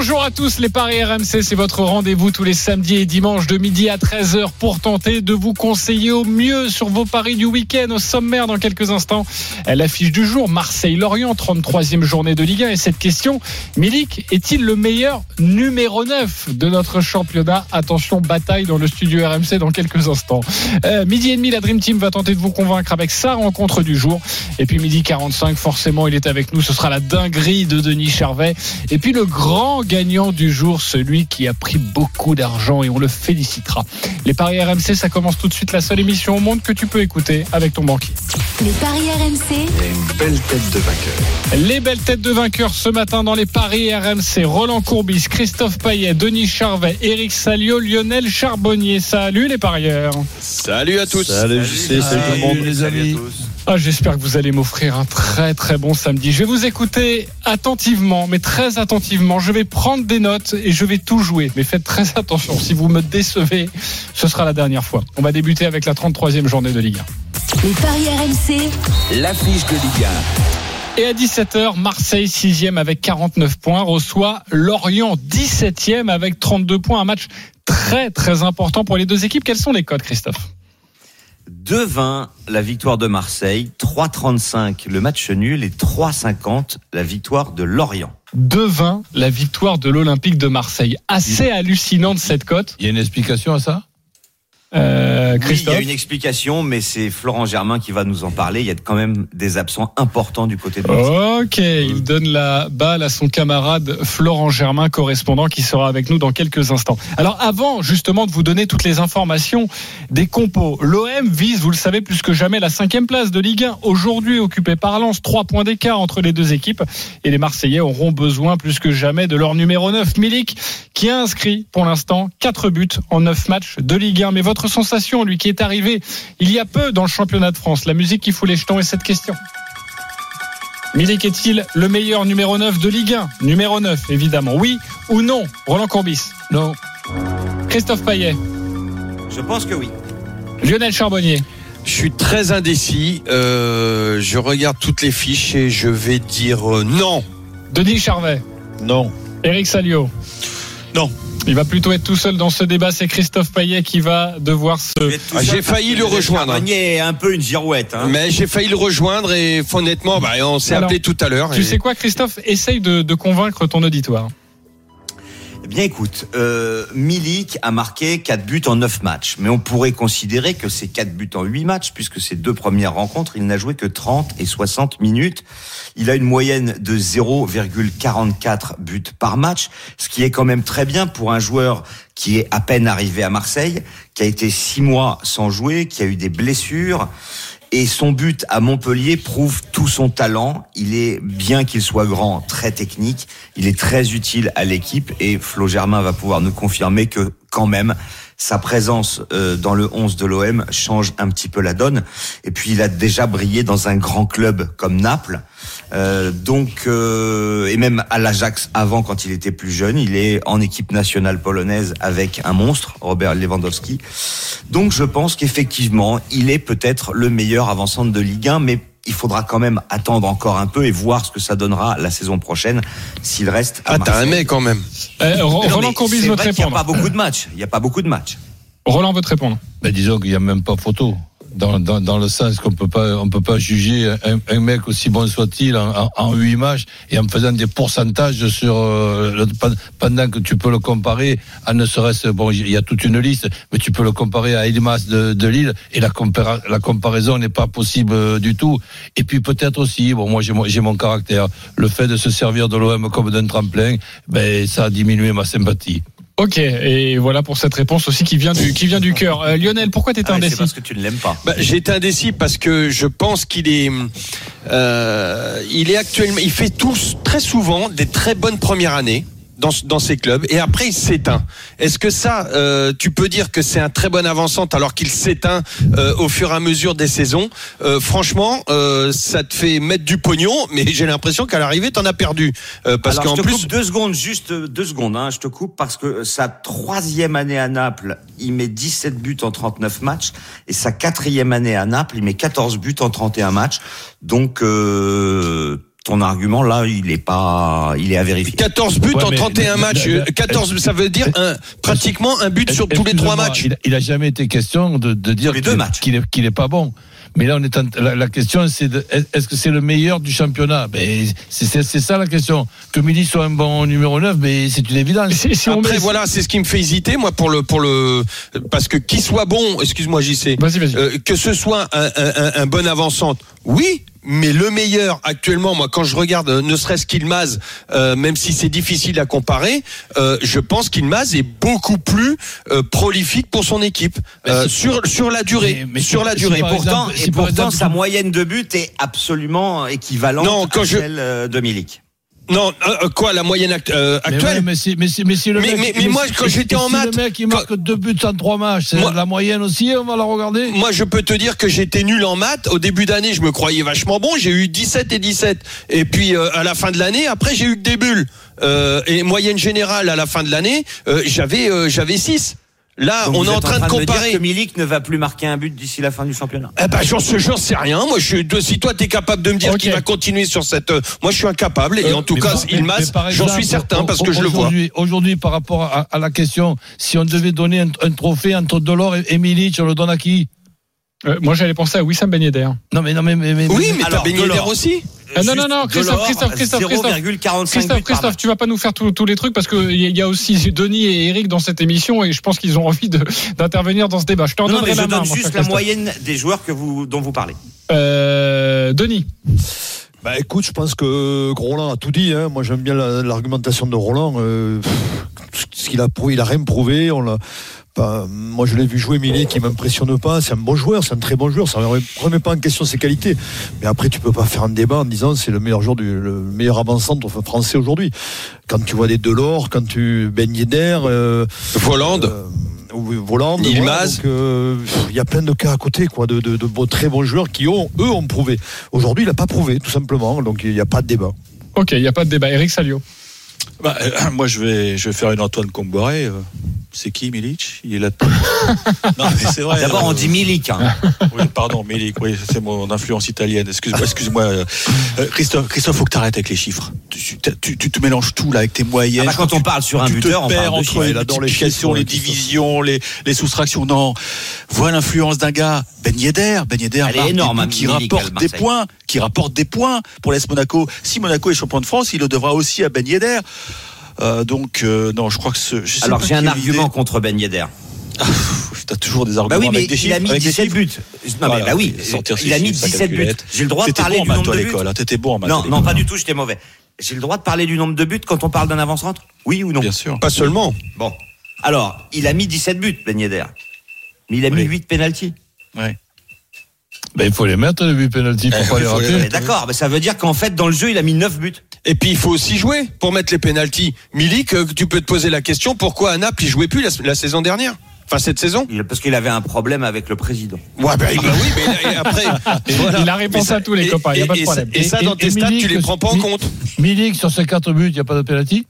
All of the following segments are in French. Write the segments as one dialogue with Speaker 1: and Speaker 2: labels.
Speaker 1: Bonjour à tous, les Paris RMC, c'est votre rendez-vous tous les samedis et dimanches de midi à 13h pour tenter de vous conseiller au mieux sur vos paris du week-end. Au sommaire, dans quelques instants, l'affiche du jour, Marseille-Lorient, 33e journée de Ligue 1. Et cette question, Milik est-il le meilleur numéro 9 de notre championnat? Attention, bataille dans le studio RMC dans quelques instants. Euh, midi et demi, la Dream Team va tenter de vous convaincre avec sa rencontre du jour. Et puis midi 45, forcément, il est avec nous. Ce sera la dinguerie de Denis Charvet. Et puis le grand gagnant du jour, celui qui a pris beaucoup d'argent et on le félicitera. Les paris RMC, ça commence tout de suite, la seule émission au monde que tu peux écouter avec ton banquier.
Speaker 2: Les paris RMC,
Speaker 3: Il y a une belle tête de vainqueur.
Speaker 1: Les belles têtes de vainqueurs ce matin dans les paris RMC. Roland Courbis, Christophe Payet, Denis Charvet, Eric Salio, Lionel Charbonnier. Salut les parieurs.
Speaker 4: Salut à tous.
Speaker 3: Salut, JC, salut tout le monde.
Speaker 4: les amis.
Speaker 1: Ah, J'espère que vous allez m'offrir un très très bon samedi. Je vais vous écouter attentivement, mais très attentivement. Je vais prendre des notes et je vais tout jouer. Mais faites très attention. Si vous me décevez, ce sera la dernière fois. On va débuter avec la 33e journée de Ligue 1.
Speaker 2: les paris RMC,
Speaker 5: L'affiche de Ligue
Speaker 1: Et à 17h, Marseille 6e avec 49 points reçoit Lorient 17e avec 32 points. Un match très très important pour les deux équipes. Quels sont les codes, Christophe?
Speaker 6: 2-20 la victoire de Marseille, 3-35 le match nul et 3-50 la victoire de Lorient.
Speaker 1: 2-20 la victoire de l'Olympique de Marseille. Assez hallucinante cette cote.
Speaker 4: Il y a une explication à ça?
Speaker 1: Euh,
Speaker 6: Oui, il y
Speaker 1: Christophe
Speaker 6: a une explication, mais c'est Florent Germain qui va nous en parler. Il y a quand même des absents importants du côté de Marseille.
Speaker 1: Ok, il donne la balle à son camarade Florent Germain, correspondant, qui sera avec nous dans quelques instants. Alors avant justement de vous donner toutes les informations des compos, l'OM vise, vous le savez plus que jamais, la cinquième place de Ligue 1, aujourd'hui occupée par Lens, trois points d'écart entre les deux équipes, et les Marseillais auront besoin plus que jamais de leur numéro 9, Milik, qui a inscrit pour l'instant quatre buts en neuf matchs de Ligue 1. Mais votre sensation, lui qui est arrivé il y a peu dans le championnat de France, la musique qui fout les jetons est cette question. Milik est-il le meilleur numéro 9 de Ligue 1 Numéro 9, évidemment. Oui ou non? Roland Courbis
Speaker 4: Non.
Speaker 1: Christophe Payet
Speaker 6: Je pense que oui.
Speaker 1: Lionel Charbonnier
Speaker 4: Je suis très indécis. Euh, je regarde toutes les fiches et je vais dire euh, non.
Speaker 1: Denis Charvet
Speaker 3: Non.
Speaker 1: Eric Salio
Speaker 4: Non.
Speaker 1: Il va plutôt être tout seul dans ce débat. C'est Christophe Payet qui va devoir se...
Speaker 4: Ah, j'ai failli le rejoindre.
Speaker 6: Charbonnier un peu une girouette. Hein.
Speaker 4: Mais j'ai failli le rejoindre et honnêtement, bah, on s'est appelé tout à l'heure.
Speaker 1: Tu
Speaker 4: et-
Speaker 1: sais quoi, Christophe? Essaye de, de convaincre ton auditoire.
Speaker 6: Eh bien écoute, euh, Milik a marqué 4 buts en 9 matchs, mais on pourrait considérer que c'est 4 buts en 8 matchs, puisque ces deux premières rencontres, il n'a joué que 30 et 60 minutes. Il a une moyenne de 0,44 buts par match, ce qui est quand même très bien pour un joueur qui est à peine arrivé à Marseille, qui a été 6 mois sans jouer, qui a eu des blessures. Et son but à Montpellier prouve tout son talent. Il est, bien qu'il soit grand, très technique. Il est très utile à l'équipe et Flo Germain va pouvoir nous confirmer que, quand même, sa présence euh, dans le 11 de l'OM change un petit peu la donne. Et puis, il a déjà brillé dans un grand club comme Naples. Euh, donc, euh, et même à l'Ajax avant, quand il était plus jeune, il est en équipe nationale polonaise avec un monstre, Robert Lewandowski. Donc, je pense qu'effectivement, il est peut-être le meilleur avant-centre de Ligue 1, mais il faudra quand même attendre encore un peu et voir ce que ça donnera la saison prochaine s'il reste. À
Speaker 4: Ah, t'as un mec quand même.
Speaker 1: Euh,
Speaker 6: Mais non,
Speaker 1: Roland
Speaker 6: mais
Speaker 1: Courbis veut te
Speaker 6: vrai qu'il n'y a
Speaker 1: répondre.
Speaker 6: pas beaucoup de matchs. Il n'y a pas beaucoup de matchs.
Speaker 1: Roland veut te répondre.
Speaker 7: Ben disons qu'il n'y a même pas photo. Dans, dans, dans le sens qu'on peut pas on peut pas juger un, un mec aussi bon soit-il en, huit matchs et en faisant des pourcentages sur euh, pendant que tu peux le comparer à ne serait-ce bon il y a toute une liste mais tu peux le comparer à Elmas de, de Lille et la, compara- la comparaison n'est pas possible euh, du tout. Et puis peut-être aussi bon moi j'ai mon- mon caractère. Le fait de se servir de l'OM comme d'un tremplin ben ça a diminué ma sympathie
Speaker 1: Ok, et voilà pour cette réponse aussi qui vient du, qui vient du cœur. Euh, Lionel, pourquoi t'étais
Speaker 6: Ah,
Speaker 1: indécis
Speaker 6: c'est parce que tu ne l'aimes pas.
Speaker 4: Bah, j'ai été indécis parce que je pense qu'il est, euh, il est actuellement, il fait tous très souvent des très bonnes premières années. Dans, dans ces clubs et après il s'éteint. Est-ce que ça, euh, tu peux dire que c'est un très bon avançante alors qu'il s'éteint euh, au fur et à mesure des saisons? Euh, Franchement, euh, ça te fait mettre du pognon, mais j'ai l'impression qu'à l'arrivée, t'en as perdu. Euh, parce qu'en
Speaker 6: je te
Speaker 4: plus,
Speaker 6: coupe deux secondes, juste deux secondes. Hein, je te coupe parce que sa troisième année à Naples, il met 17 buts en 39 matchs, et sa quatrième année à Naples, il met 14 buts en 31 matchs. Donc euh, ton argument là, il est pas, il est à vérifier.
Speaker 4: 14 buts
Speaker 7: Ouais,
Speaker 4: en
Speaker 7: mais-
Speaker 4: 31
Speaker 7: mais-
Speaker 4: matchs.
Speaker 7: mais-
Speaker 4: euh, 14, ça veut dire un, pratiquement un but sur tous les trois matchs.
Speaker 7: Il, il a jamais été question de, de dire qu'il
Speaker 6: deux matchs.
Speaker 7: qu'il est, qu'il est pas bon. Mais là, on est en- la, la question, c'est de- est-ce que c'est le meilleur du championnat? Ben, c'est, ça la question. Que Mili soit un bon numéro 9, mais c'est une évidence.
Speaker 1: Si, si on
Speaker 4: Après,
Speaker 1: met-
Speaker 4: voilà, c'est ce qui me fait hésiter, moi, pour le, pour le, parce que qu'il soit bon, excuse-moi, JC,
Speaker 1: Vas-y, vas-y.
Speaker 4: euh, que ce soit un, un, un- un bon avançante, oui, mais le meilleur actuellement, moi, quand je regarde, euh, ne serait-ce qu'Ilmaz, euh, même si c'est difficile à comparer, euh, je pense qu'Ilmaz est beaucoup plus euh, prolifique pour son équipe euh, sur sur la durée,
Speaker 7: Mais- mais
Speaker 4: sur la durée.
Speaker 6: Pourtant, et pourtant
Speaker 7: exemple,
Speaker 6: sa moyenne de buts est absolument équivalente
Speaker 4: Non, quand
Speaker 6: à celle de Milik.
Speaker 4: Non, euh, euh, quoi, la moyenne euh,
Speaker 7: Mais
Speaker 4: actuelle
Speaker 7: ouais, mais, si, mais, si, mais si le
Speaker 4: Mais-
Speaker 7: mec,
Speaker 4: mais- mais moi, quand j'étais en maths,
Speaker 7: le mec il marque deux buts en trois matchs, c'est
Speaker 4: Moi-
Speaker 7: la moyenne aussi, on va la regarder.
Speaker 4: Moi, je peux te dire que j'étais nul en maths. Au début d'année, je me croyais vachement bon. J'ai eu 17 et 17. Et puis, euh, à la fin de l'année, après, j'ai eu que des bulles. Euh, et moyenne générale, à la fin de l'année, euh, j'avais euh, j'avais 6. Là,
Speaker 6: Donc
Speaker 4: on est en train de
Speaker 6: me
Speaker 4: comparer.
Speaker 6: dire que Milik ne va plus marquer un but d'ici la fin du championnat.
Speaker 4: Eh ben, j'en sais, j'en sais rien. Moi, je suis, si toi, t'es capable de me dire qu'il va continuer sur cette, euh, moi, je suis incapable. Et en tout
Speaker 7: Mais
Speaker 4: cas,
Speaker 7: par-
Speaker 4: il
Speaker 7: mais
Speaker 4: masse, j'en suis certain parce que je le vois.
Speaker 7: aujourd'hui- par rapport à, à la question, si on devait donner un, un trophée entre Delors et, et on le donne à qui
Speaker 1: Euh, moi, j'allais penser à Wissam Ben Yedder.
Speaker 7: Non, mais non, mais, mais, mais-
Speaker 4: Oui, mais t'as
Speaker 6: Alors,
Speaker 4: Ben Yedder aussi.
Speaker 1: Ah, non, non, non, Christophe,
Speaker 6: Delors,
Speaker 1: Christophe, Christophe, Christophe.
Speaker 6: 0,45
Speaker 1: Christophe, Christophe,
Speaker 6: match.
Speaker 1: tu vas pas nous faire tous les trucs parce qu'il y, a- aussi Denis et Eric dans cette émission et je pense qu'ils ont envie d'intervenir dans ce débat. Je te
Speaker 6: Non,
Speaker 1: redonnerai
Speaker 6: mais je
Speaker 1: la main.
Speaker 6: donne
Speaker 1: mon
Speaker 6: juste la
Speaker 1: Christophe.
Speaker 6: moyenne des joueurs que vous, dont vous parlez.
Speaker 1: Euh, Denis.
Speaker 3: Bah écoute, je pense que Roland a tout dit. Hein. Moi, j'aime bien la- l'argumentation de Roland. Euh, ce qu'il a prouvé, il a rien prouvé. On l'a. moi, je l'ai vu jouer Milik, qui m'impressionne pas. C'est un bon joueur, c'est un très bon joueur. Ça ne remet pas en question ses qualités. Mais après, tu peux pas faire un débat en disant c'est le meilleur joueur du, le meilleur avant-centre français aujourd'hui. Quand tu vois des Delors, quand tu Ben Yedder, euh,
Speaker 4: Volande.
Speaker 3: euh, oui, Voland,
Speaker 4: Yilmaz.
Speaker 3: donc, euh, Il y a plein de cas à côté, quoi, de, de, de beaux- très bons joueurs qui ont, eux, ont prouvé. Aujourd'hui, il n'a pas prouvé, tout simplement. Donc il n'y a pas de débat.
Speaker 1: Ok, il n'y a pas de débat. Eric Salio.
Speaker 8: Bah, euh, moi, je vais, je vais faire une Antoine Comboré. euh, c'est qui Milic Il est là. non, mais c'est vrai.
Speaker 6: D'abord, on
Speaker 8: euh,
Speaker 6: dit Milik. hein.
Speaker 8: Oui, pardon, Milik, oui, c'est mon influence italienne. Excuse-moi, excuse-moi. euh, Christophe, Christophe, faut que t'arrêtes avec les chiffres. Tu, tu, te mélanges tout là avec tes moyennes.
Speaker 6: Ah bah, quand on parle sur un
Speaker 8: tu
Speaker 6: buteur,
Speaker 8: te
Speaker 6: on parle
Speaker 8: entre les multiplications, les divisions, les, les soustractions. Non. Vois l'influence d'un gars, Ben Yedder. Ben Yedder
Speaker 6: Elle est énorme,
Speaker 8: qui rapporte des points, qui rapporte des points pour l'AS Monaco. Si Monaco est champion de France, il le devra aussi à Ben Yedder. Euh, donc euh, non, je crois que ce. je sais
Speaker 6: Alors j'ai un argument
Speaker 8: idée-
Speaker 6: contre Ben Yedder.
Speaker 8: T'as toujours des arguments
Speaker 6: Bah oui, mais
Speaker 8: avec des
Speaker 6: il a mis
Speaker 8: avec des
Speaker 6: 17
Speaker 8: chiffres.
Speaker 6: buts. Non, mais bah oui, il a mis
Speaker 8: chiffres, sa
Speaker 6: 17 buts. J'ai le droit de parler
Speaker 8: bon
Speaker 6: du nombre de buts.
Speaker 8: l'école. hein, T'étais bon en maths.
Speaker 6: Non, non, pas du tout, j'étais mauvais. J'ai le droit de parler du nombre de buts quand on parle d'un avant-centre Oui ou non
Speaker 8: Bien sûr.
Speaker 4: Pas seulement.
Speaker 6: Bon. Alors, il a mis 17 buts, Ben Yedder. Mais il a mis
Speaker 8: Oui.
Speaker 6: 8 pénalties.
Speaker 8: Ouais.
Speaker 7: Ben, il faut les mettre, les buts pénalty, pour
Speaker 4: Eh,
Speaker 7: pas les rater.
Speaker 6: D'accord, mais ça veut dire qu'en fait, dans le jeu, il a mis 9 buts.
Speaker 4: Et puis il faut aussi jouer pour mettre les pénalties. Milik, euh, tu peux te poser la question pourquoi à Naples il jouait plus la, la saison dernière? Enfin cette saison?
Speaker 6: Parce qu'il avait un problème avec le président.
Speaker 4: Ouais, bah, bah oui, mais après. et voilà.
Speaker 1: Il a répondu à tous les
Speaker 4: et-
Speaker 1: copains, il y a
Speaker 4: et-
Speaker 1: pas de problème.
Speaker 4: ça- Et ça, dans
Speaker 7: et-
Speaker 4: tes
Speaker 7: et
Speaker 4: stats,
Speaker 7: Milik,
Speaker 4: tu les prends pas en compte?
Speaker 7: Milik, sur ses quatre buts, il n'y a pas de penalty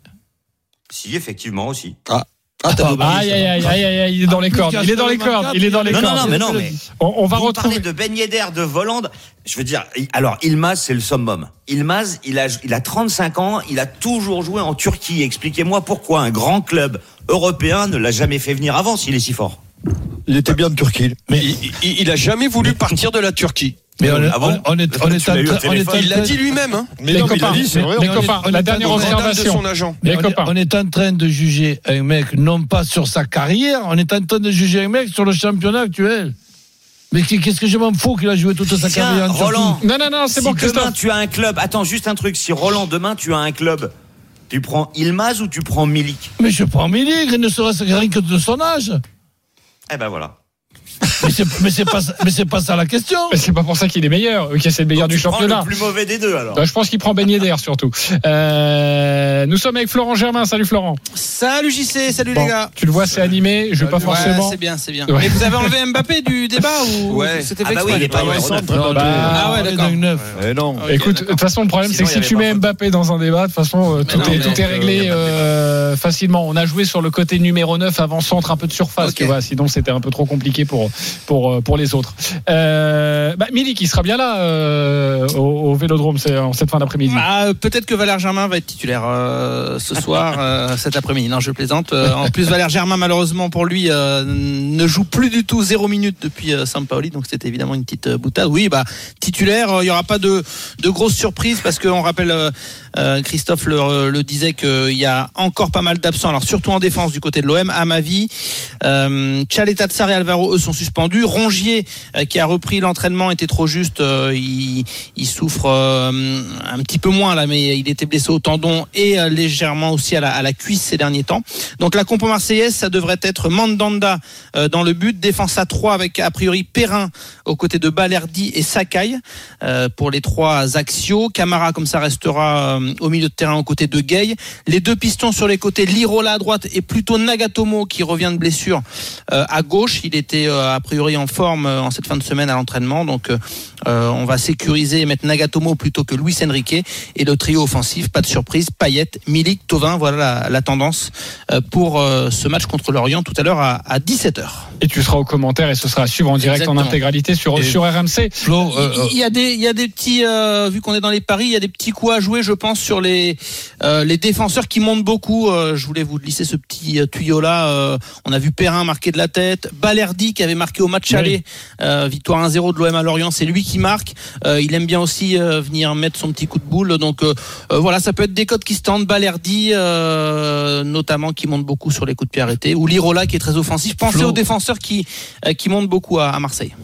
Speaker 6: Si, effectivement aussi.
Speaker 4: Ah, t'as
Speaker 7: bah,
Speaker 1: Aïe, aïe, aïe, aïe, aïe, aïe, il est dans les cordes. Il est dans les cordes. Il est dans les
Speaker 6: Non, non,
Speaker 1: cordes.
Speaker 6: non, mais non, mais.
Speaker 1: On, on va
Speaker 6: Vous
Speaker 1: retrouver.
Speaker 6: de Ben Yedder, de Volande. Je veux dire, il- alors Ilmaz, c'est le summum. Ilmaz, il a, il a 35 ans, il a toujours joué en Turquie. Expliquez-moi pourquoi un grand club européen ne l'a jamais fait venir avant s'il est si fort.
Speaker 3: Il était bien en Turquie.
Speaker 4: Mais il, il- il a jamais voulu partir de la Turquie.
Speaker 7: Mais on est,
Speaker 6: Ah bon
Speaker 7: on, on est, on est on est
Speaker 4: Il l'a dit lui-même. Hein.
Speaker 3: Mais
Speaker 1: Les
Speaker 3: non,
Speaker 1: copains,
Speaker 3: dit, c'est vrai.
Speaker 1: les
Speaker 7: on est-
Speaker 1: copains,
Speaker 7: on est
Speaker 1: la
Speaker 7: en
Speaker 1: dernière
Speaker 7: train de-
Speaker 4: Au mandal de
Speaker 1: observation.
Speaker 4: son agent.
Speaker 1: Les
Speaker 7: on, est,
Speaker 1: copains.
Speaker 7: on est en train de juger un mec non pas sur sa carrière, on est en train de juger un mec sur le championnat actuel. Mais qu'est-ce que je m'en fous qu'il a joué toute sa
Speaker 6: Tiens,
Speaker 7: carrière
Speaker 6: Roland.
Speaker 1: Non, non, non, c'est
Speaker 6: si
Speaker 1: bon,
Speaker 6: demain
Speaker 1: Christophe.
Speaker 6: tu as un club, attends juste un truc. Si Roland demain tu as un club, tu prends Ilmaz ou tu prends Milik?
Speaker 7: Mais je prends Milik, ne serait-ce que rien que de son âge.
Speaker 6: Eh ben voilà.
Speaker 7: Mais c'est- mais c'est pas, ça- mais c'est pas ça la question.
Speaker 1: Mais c'est pas pour ça qu'il est meilleur. Ok, c'est le meilleur
Speaker 6: Donc,
Speaker 1: du championnat.
Speaker 6: le plus mauvais des deux alors.
Speaker 1: Bah, je pense qu'il prend beignet d'air surtout. Euh, nous sommes avec Florent Germain. Salut Florent.
Speaker 9: Salut JC, salut
Speaker 1: Bon,
Speaker 9: les gars.
Speaker 1: tu le vois, c'est animé. Je vais pas
Speaker 9: Ouais,
Speaker 1: forcément.
Speaker 9: c'est bien, c'est bien.
Speaker 1: Ouais.
Speaker 9: Et vous avez enlevé Mbappé du débat ou
Speaker 4: Ouais.
Speaker 9: c'était
Speaker 6: Ah
Speaker 9: fait
Speaker 6: bah oui, il est pas
Speaker 3: Ouais, centre,
Speaker 7: Non,
Speaker 1: bah,
Speaker 9: ah ouais, d'accord.
Speaker 7: dans.
Speaker 3: Eh non.
Speaker 9: Ok,
Speaker 1: Écoute, de toute façon, le problème, c'est que si tu mets Mbappé dans un débat, de toute façon, euh, tout, est, tout est réglé
Speaker 6: euh,
Speaker 1: euh, facilement. On a joué sur le côté numéro 9 avant centre, un peu de surface, tu vois. Sinon, c'était un peu trop compliqué pour, pour, euh, pour les autres. Euh, bah, Milik, il sera bien là euh, au, au Vélodrome en cette fin d'après-midi.
Speaker 9: Ah, euh, peut-être que Valère Germain va être titulaire ce soir, cet après-midi. Non, je plaisante. En plus, Valère Germain, malheureusement pour lui, ne joue plus du tout zéro minute depuis Sampaoli, donc c'était évidemment une petite boutade. Oui, bah titulaire, il y aura pas de, de grosses surprises parce qu'on rappelle, Christophe le, disait qu'il y a encore pas mal d'absents. Alors surtout en défense du côté de l'OM, à ma vie, Tchaleta Tsar et Alvaro eux sont suspendus. Rongier euh, qui a repris l'entraînement était trop juste. euh, il, souffre euh, un petit peu moins là, mais il était blessé au tendon et légèrement aussi à la, à la cuisse ces derniers temps. Donc la compo marseillaise, ça devrait être Mandanda dans le but, défense à 3 avec a priori Perrin aux côtés de Balerdi et Sakai pour les trois axiaux. Camara comme ça restera au milieu de terrain aux côtés de Gay. Les deux pistons sur les côtés, Lirola à droite et plutôt Nagatomo qui revient de blessure à gauche. Il était a priori en forme euh, en cette fin de semaine à l'entraînement, donc euh, euh, on va sécuriser et mettre Nagatomo plutôt que Luis Enrique et le trio offensif. Pas de surprise, Payet, Milik, Tovin. Voilà la, la tendance euh, pour euh, ce match contre l'Orient tout à l'heure à, à 17h.
Speaker 1: Et tu seras au commentaire et ce sera à suivre en direct en intégralité sur,
Speaker 7: Et-
Speaker 1: sur RMC.
Speaker 7: Flo, euh, euh,
Speaker 9: Il y a des, il y a des petits, euh, vu qu'on est dans les paris, il y a des petits coups à jouer, je pense, sur les euh, les défenseurs qui montent beaucoup. Euh, je voulais vous glisser ce petit tuyau là. on a vu Perrin marquer de la tête, Balerdi qui avait marqué au match
Speaker 1: Oui.
Speaker 9: aller, euh, victoire 1-0 de l'OM à Lorient, c'est lui qui marque. Euh, il aime bien aussi euh, venir mettre son petit coup de boule. Donc voilà, ça peut être des codes qui se tendent. Balerdi, notamment, qui monte beaucoup sur les coups de pied arrêtés, ou Lirola qui est très offensif. Pensez
Speaker 7: Flo.
Speaker 9: aux défenseurs qui qui montent beaucoup à, à Marseille.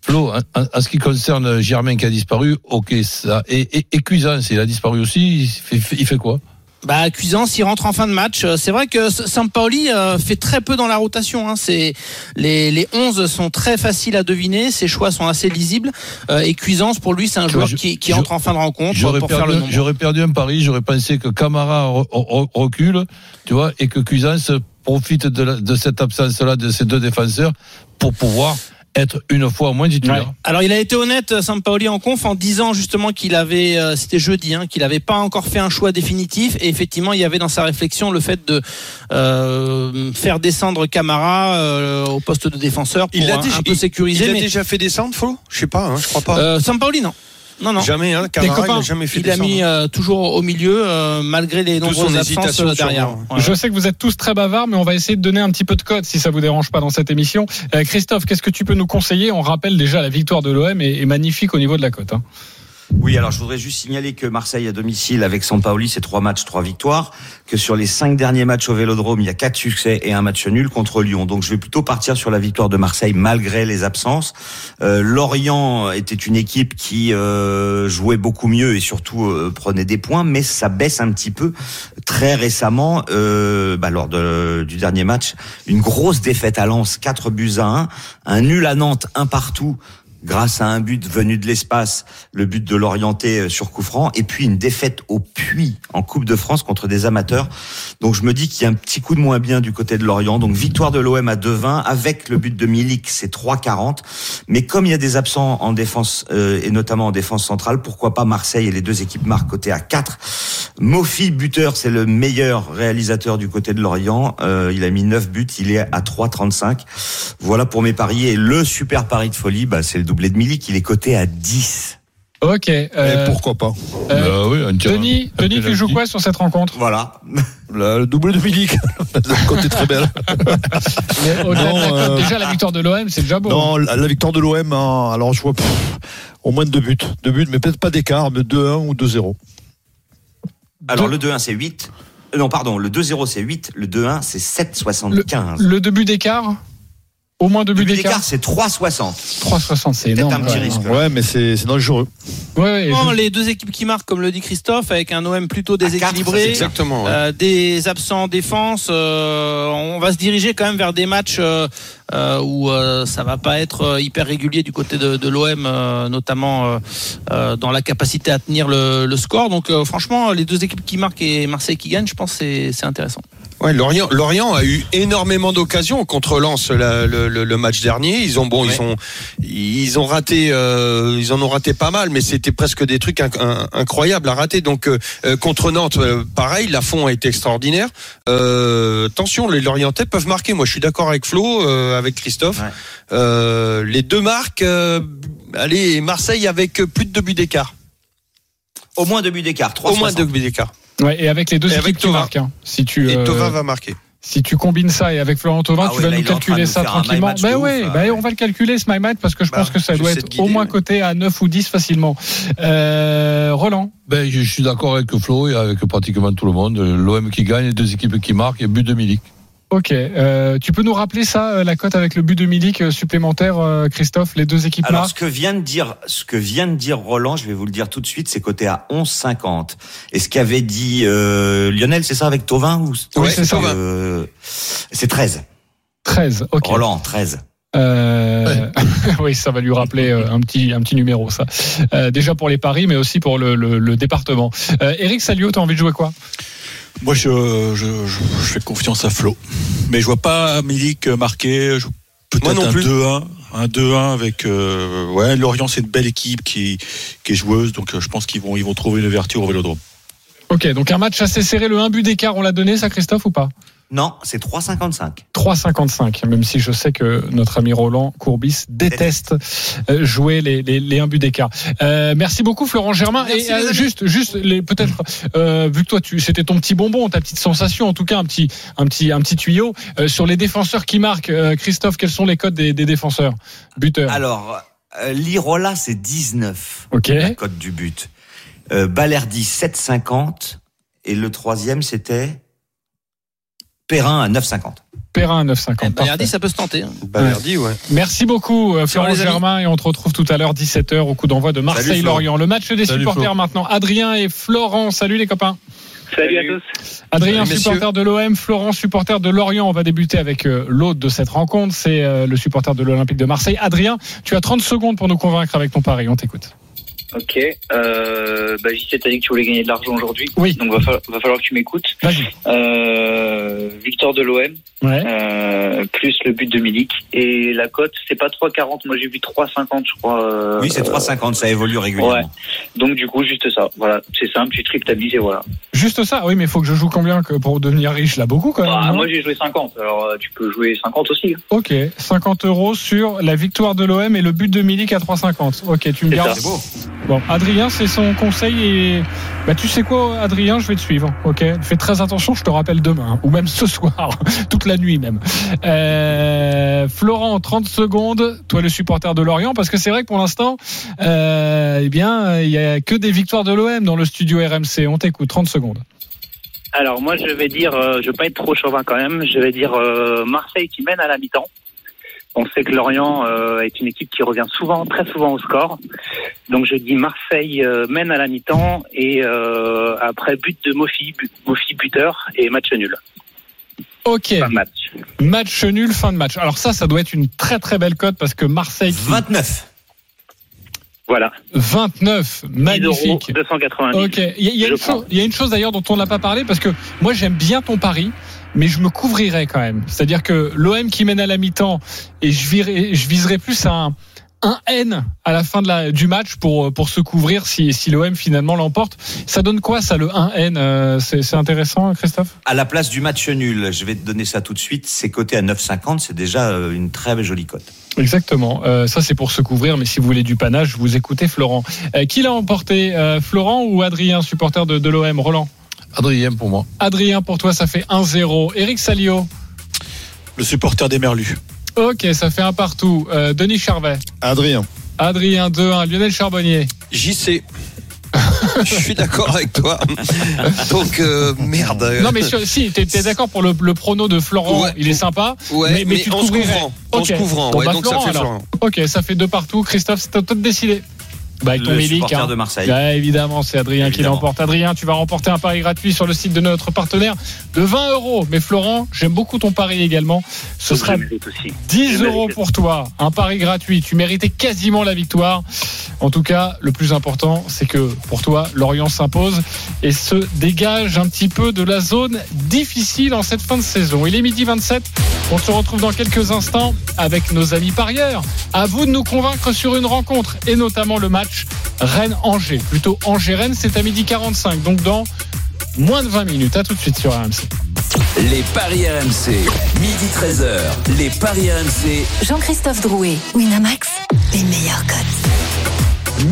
Speaker 7: Flo, en, ce qui concerne Germain qui a disparu, ok, ça. Et, et, et Cuisance, il a disparu aussi, il fait, il fait quoi?
Speaker 9: Bah, Cuisance, il rentre en fin de match. Euh, C'est vrai que Sampaoli euh, fait très peu dans la rotation. Hein. C'est les, les 11 sont très faciles à deviner. Ses choix sont assez lisibles. Euh, et Cuisance, pour lui, c'est un joueur
Speaker 7: je-
Speaker 9: qui, qui
Speaker 7: je-
Speaker 9: entre en fin de rencontre
Speaker 7: J'aurais
Speaker 9: pour faire
Speaker 7: perdu,
Speaker 9: le
Speaker 7: j'aurais perdu un pari, j'aurais pensé que Camara re- re- recule, tu vois, et que Cuisance profite de, la- de cette absence-là de ces deux défenseurs pour pouvoir être une fois au moins titulaire.
Speaker 1: Ouais.
Speaker 9: Alors, il a été honnête, euh, Sampaoli, en conf, en disant justement qu'il avait, euh, c'était jeudi, hein, qu'il n'avait pas encore fait un choix définitif. Et effectivement, il y avait dans sa réflexion le fait de euh, faire descendre Camara euh, au poste de défenseur pour
Speaker 4: Il a
Speaker 9: un,
Speaker 4: déjà-
Speaker 9: un peu sécuriser.
Speaker 4: Il a
Speaker 9: mais
Speaker 4: déjà fait descendre, Flo? Je sais pas, hein, je crois pas.
Speaker 9: euh, Sampaoli, non. Non, non.
Speaker 4: Jamais, hein, Camara, il a jamais fait
Speaker 9: Il a mis euh, toujours au milieu, euh, malgré les
Speaker 4: Tout
Speaker 9: nombreuses absences euh, derrière.
Speaker 1: Je sais que vous êtes tous très bavards, mais on va essayer de donner un petit peu de code si ça vous dérange pas dans cette émission. Euh, Christophe, qu'est-ce que tu peux nous conseiller? On rappelle déjà la victoire de l'OM est, est magnifique au niveau de la cote. hein.
Speaker 6: Oui, alors je voudrais juste signaler que Marseille à domicile avec Sampaoli, c'est trois matchs, trois victoires. Que sur les cinq derniers matchs au Vélodrome, il y a quatre succès et un match nul contre Lyon. Donc je vais plutôt partir sur la victoire de Marseille malgré les absences. Euh, Lorient était une équipe qui euh, jouait beaucoup mieux et surtout euh, prenait des points, mais ça baisse un petit peu. Très récemment, euh, bah, lors de- du dernier match, une grosse défaite à Lens, 4 buts à 1, un nul à Nantes, un partout grâce à un but venu de l'espace, le but de l'orienté euh, sur coup franc, et puis une défaite au puits en Coupe de France contre des amateurs. Donc je me dis qu'il y a un petit coup de moins bien du côté de Lorient. Donc victoire de l'OM à 2-20 avec le but de Milik, c'est 3-40. Mais comme il y a des absents en défense euh, et notamment en défense centrale, pourquoi pas Marseille et les deux équipes marquent côté à 4. Mofi buteur, c'est le meilleur réalisateur du côté de Lorient. Euh, il a mis 9 buts, il est à 3,35. Voilà pour mes paris. Et le super pari de folie, bah, c'est le doublé de Milik. Il est coté à 10.
Speaker 1: Ok.
Speaker 3: Et
Speaker 1: euh,
Speaker 3: pourquoi pas
Speaker 1: euh,
Speaker 7: Bah oui, un tir-
Speaker 1: Denis,
Speaker 7: un
Speaker 1: Denis, tu joues quoi sur cette rencontre
Speaker 6: Voilà.
Speaker 3: Le, le doublé de Milik. Le côté très belle.
Speaker 1: Mais
Speaker 3: Non, euh,
Speaker 1: Déjà la victoire de l'OM, c'est déjà beau.
Speaker 3: Non, la, la victoire de l'OM, hein, alors je vois pff, au moins deux buts. Deux buts, mais peut-être pas d'écart, mais 2-1 ou 2-0.
Speaker 6: Alors le 2-1, c'est 8. Euh, Non, pardon, le 2-0, c'est 8. Le 2-1, c'est 7,75.
Speaker 1: Le début d'écart Au moins deux buts d'écart.
Speaker 6: c'est 3,60.
Speaker 1: 3,60, c'est
Speaker 6: Peut-être
Speaker 1: énorme.
Speaker 6: un petit
Speaker 1: ouais.
Speaker 6: risque.
Speaker 3: Ouais, mais c'est dangereux.
Speaker 1: Ouais, ouais,
Speaker 9: Non,
Speaker 1: je-
Speaker 9: les deux équipes qui marquent, comme le dit Christophe, avec un OM plutôt déséquilibré.
Speaker 4: Exactement. ouais.
Speaker 9: Euh, des absents en défense, euh, on va se diriger quand même vers des matchs euh, euh, où euh, ça va pas être hyper régulier du côté de, de l'OM, euh, notamment euh, euh, dans la capacité à tenir le, le score. Donc euh, franchement, les deux équipes qui marquent et Marseille qui gagne, je pense que c'est c'est intéressant.
Speaker 4: Ouais, Lorient, Lorient a eu énormément d'occasions contre Lens la- le, le- le match dernier. Ils ont bon, ils ont ils ont raté, euh, ils en ont raté pas mal, mais c'était presque des trucs inc- in- incroyables à rater. Donc euh, euh, contre Nantes, euh, pareil, la fond a été extraordinaire. Euh, attention, les Lorientais peuvent marquer. Moi, je suis d'accord avec Flo, euh, avec Christophe.
Speaker 6: Ouais.
Speaker 4: Euh, les deux marques. euh, allez, Marseille avec plus de deux buts d'écart.
Speaker 6: Au moins deux buts d'écart.
Speaker 4: Au moins
Speaker 6: 3,60.
Speaker 4: deux buts d'écart.
Speaker 1: Ouais, et avec les deux
Speaker 4: Et
Speaker 1: équipes
Speaker 4: avec
Speaker 1: marquent. hein. Si tu,
Speaker 4: Et
Speaker 1: euh,
Speaker 4: Tova va marquer.
Speaker 1: Si tu combines ça et avec Florent Thauvin,
Speaker 6: Ah
Speaker 1: tu
Speaker 6: ouais,
Speaker 1: vas nous calculer ça tranquillement. Ben
Speaker 6: de
Speaker 1: ouais,
Speaker 6: ouf,
Speaker 1: ben
Speaker 6: là.
Speaker 1: on va le calculer ce my match parce que je
Speaker 6: Bah,
Speaker 1: pense que ça doit être au moins coté à 9 ou 10 facilement. Euh, Roland.
Speaker 7: Ben, je suis d'accord avec Flo et avec pratiquement tout le monde. L'OM qui gagne, les deux équipes qui marquent et but de Milik.
Speaker 1: Ok, euh, tu peux nous rappeler ça, euh, la cote avec le but de Milik euh, supplémentaire, Christophe, les deux équipes
Speaker 6: Alors,
Speaker 1: marquent
Speaker 6: ce que vient de dire, ce que vient de dire Roland, je vais vous le dire tout de suite, c'est coté à 11,50. Et ce qu'avait dit euh, Lionel, c'est ça avec Tovin ou
Speaker 4: Oui,
Speaker 1: c'est ça.
Speaker 6: Euh, C'est 13.
Speaker 1: 13, ok.
Speaker 6: Roland, 13.
Speaker 1: Euh, oui, ça va lui rappeler un petit un petit numéro ça. Euh, déjà pour les paris, mais aussi pour le, le, le département. Euh, Eric Salio, t'as envie de jouer quoi?
Speaker 8: Moi, je, je, je, je fais confiance à Flo. Mais je vois pas Milik marquer. Peut-être un
Speaker 4: plus.
Speaker 8: 2-1. Un 2-1 avec. euh, ouais, Lorient, c'est une belle équipe qui, qui est joueuse. Donc, euh, je pense qu'ils vont, ils vont trouver une ouverture au vélodrome.
Speaker 1: Ok, donc un match assez serré, le 1 but d'écart, on l'a donné ça, Christophe ou pas?
Speaker 6: Non, c'est 3,55.
Speaker 1: 3,55, même si je sais que notre ami Roland Courbis déteste euh, jouer les, les, les 1 but d'écart. Euh, merci beaucoup Florent Germain.
Speaker 6: Merci,
Speaker 1: et euh, juste, juste peut-être, euh, vu que toi tu, c'était ton petit bonbon, ta petite sensation, en tout cas un petit, un petit, un petit tuyau euh, sur les défenseurs qui marquent. Euh, Christophe, quels sont les codes des, des défenseurs buteurs?
Speaker 6: Alors, euh, Lirola, c'est 19.
Speaker 1: Ok.
Speaker 6: La cote du but. Euh, Balerdi, 7,50. Et le troisième, c'était Perrin à 9,50.
Speaker 1: Perrin à 9,50.
Speaker 9: Balerdi,
Speaker 1: Parfait.
Speaker 9: ça peut se tenter. hein.
Speaker 4: Ouais.
Speaker 1: Merci beaucoup euh, Florent. Germain et on te retrouve tout à l'heure 17h au coup d'envoi de Marseille-Lorient. Le match des
Speaker 7: Salut,
Speaker 1: supporters
Speaker 7: Flo.
Speaker 1: maintenant. Adrien et Florent, salut les copains.
Speaker 10: Salut à tous.
Speaker 1: Adrien,
Speaker 4: Salut,
Speaker 1: supporter de l'OM, Florent, supporter de Lorient. On va débuter avec euh, l'hôte de cette rencontre, c'est euh, le supporter de l'Olympique de Marseille. Adrien, tu as 30 secondes pour nous convaincre avec ton pari, on t'écoute.
Speaker 10: Ok. Euh, bah, JC, t'as dit que tu voulais gagner de l'argent aujourd'hui.
Speaker 1: Oui.
Speaker 10: Donc, va falloir, va falloir que tu m'écoutes.
Speaker 1: Vas-y.
Speaker 10: Euh, victoire de l'OM,
Speaker 1: Ouais.
Speaker 10: euh, plus le but de Milik. Et la cote, c'est pas 3,40. Moi, j'ai vu 3,50, je crois. euh,
Speaker 6: Oui, c'est 3,50. Ça évolue régulièrement.
Speaker 10: Ouais. Donc, du coup, juste ça. Voilà. C'est simple, tu triples ta mise et voilà.
Speaker 1: Juste ça, oui, mais il faut que je joue combien que pour devenir riche? Là, beaucoup quand même.
Speaker 10: Ah,
Speaker 1: non?
Speaker 10: moi, j'ai joué 50. Alors, euh, tu peux jouer 50 aussi. hein.
Speaker 1: ok, 50 euros sur la victoire de l'OM et le but de Milik à 3,50. Ok, tu me gardes.
Speaker 6: C'est beau.
Speaker 1: Bon, Adrien, c'est son conseil et bah tu sais quoi, Adrien, je vais te suivre. Ok, fais très attention, je te rappelle demain ou même ce soir, toute la nuit même. Euh, Florent, 30 secondes, toi le supporter de Lorient, parce que c'est vrai que pour l'instant, euh, eh bien, il y a que des victoires de l'OM dans le studio RMC. On t'écoute, 30 secondes.
Speaker 10: Alors, moi, je vais dire, euh, je vais pas être trop chauvin quand même. Je vais dire Marseille qui mène à la mi-temps. On sait que Lorient euh, est une équipe qui revient souvent, très souvent au score. Donc je dis Marseille euh, mène à la mi-temps et euh, après but de Mofi, but, Mofi buteur et match nul.
Speaker 1: Ok,
Speaker 10: Fin de match.
Speaker 1: match nul, fin de match. Alors ça, ça doit être une très très belle cote parce que Marseille, qui-
Speaker 6: 29.
Speaker 10: Voilà.
Speaker 1: 29,
Speaker 10: 10 euros,
Speaker 1: magnifique.
Speaker 10: 290.
Speaker 1: Ok, il y, a- il y a
Speaker 10: Je
Speaker 1: une
Speaker 10: prends.
Speaker 1: chose, il y a une chose d'ailleurs dont on n'a pas parlé parce que moi j'aime bien ton pari, mais je me couvrirais quand même. C'est-à-dire que l'OM qui mène à la mi-temps et je, virais, je viserais plus un, un N à la fin de la, du match pour, pour se couvrir si, si l'OM finalement l'emporte. Ça donne quoi ça le 1N euh, C'est intéressant Christophe?
Speaker 6: À la place du match nul, je vais te donner ça tout de suite. C'est coté à 9,50. C'est déjà euh, une très jolie cote.
Speaker 1: Exactement. Euh, ça c'est pour se couvrir, mais si vous voulez du panache, vous écoutez Florent. Euh, qui l'a emporté Florent ou Adrien, supporter de, de l'OM Roland?
Speaker 7: Adrien pour moi.
Speaker 1: Adrien, pour toi, ça fait 1-0. Eric Salio
Speaker 8: Le supporter des Merlus.
Speaker 1: Ok, ça fait un partout. Euh, Denis Charvet.
Speaker 3: Adrien.
Speaker 1: Adrien 2-1. Lionel Charbonnier.
Speaker 4: JC. je suis d'accord avec toi. Donc, euh, merde.
Speaker 1: Non, mais sur- si, t'es t'es d'accord pour le, le prono de Florent,
Speaker 4: Ouais.
Speaker 1: il est sympa.
Speaker 4: Ouais,
Speaker 1: mais, mais
Speaker 4: mais
Speaker 1: tu te
Speaker 4: en se couvrant. En
Speaker 1: Ok.
Speaker 4: se couvrant, ouais,
Speaker 1: bah,
Speaker 4: donc ça fait. Florent.
Speaker 1: Ok, ça fait deux partout. Christophe, c'est à toi de décider. Bah, avec ton
Speaker 6: Le
Speaker 1: Milik,
Speaker 6: supporter
Speaker 1: hein.
Speaker 6: de Marseille.
Speaker 1: Ouais, évidemment, c'est Adrien qui l'emporte. Adrien, tu vas remporter un pari gratuit sur le site de notre partenaire de 20 euros. Mais Florent, j'aime beaucoup ton pari également. Ce sera
Speaker 10: je mérite aussi.
Speaker 1: 10
Speaker 10: Je
Speaker 1: euros pour toi. Un pari gratuit. Tu méritais quasiment la victoire. En tout cas, le plus important, c'est que pour toi, Lorient s'impose et se dégage un petit peu de la zone difficile en cette fin de saison. Il est midi 27. On se retrouve dans quelques instants avec nos amis parieurs. À vous de nous convaincre sur une rencontre et notamment le match Rennes-Angers. Plutôt Angers-Rennes, c'est à midi 45. Donc dans moins de 20 minutes. À tout de suite sur RMC.
Speaker 5: Les paris RMC. Midi 13h. Les paris RMC.
Speaker 2: Jean-Christophe Drouet, Winamax, les meilleurs cotes.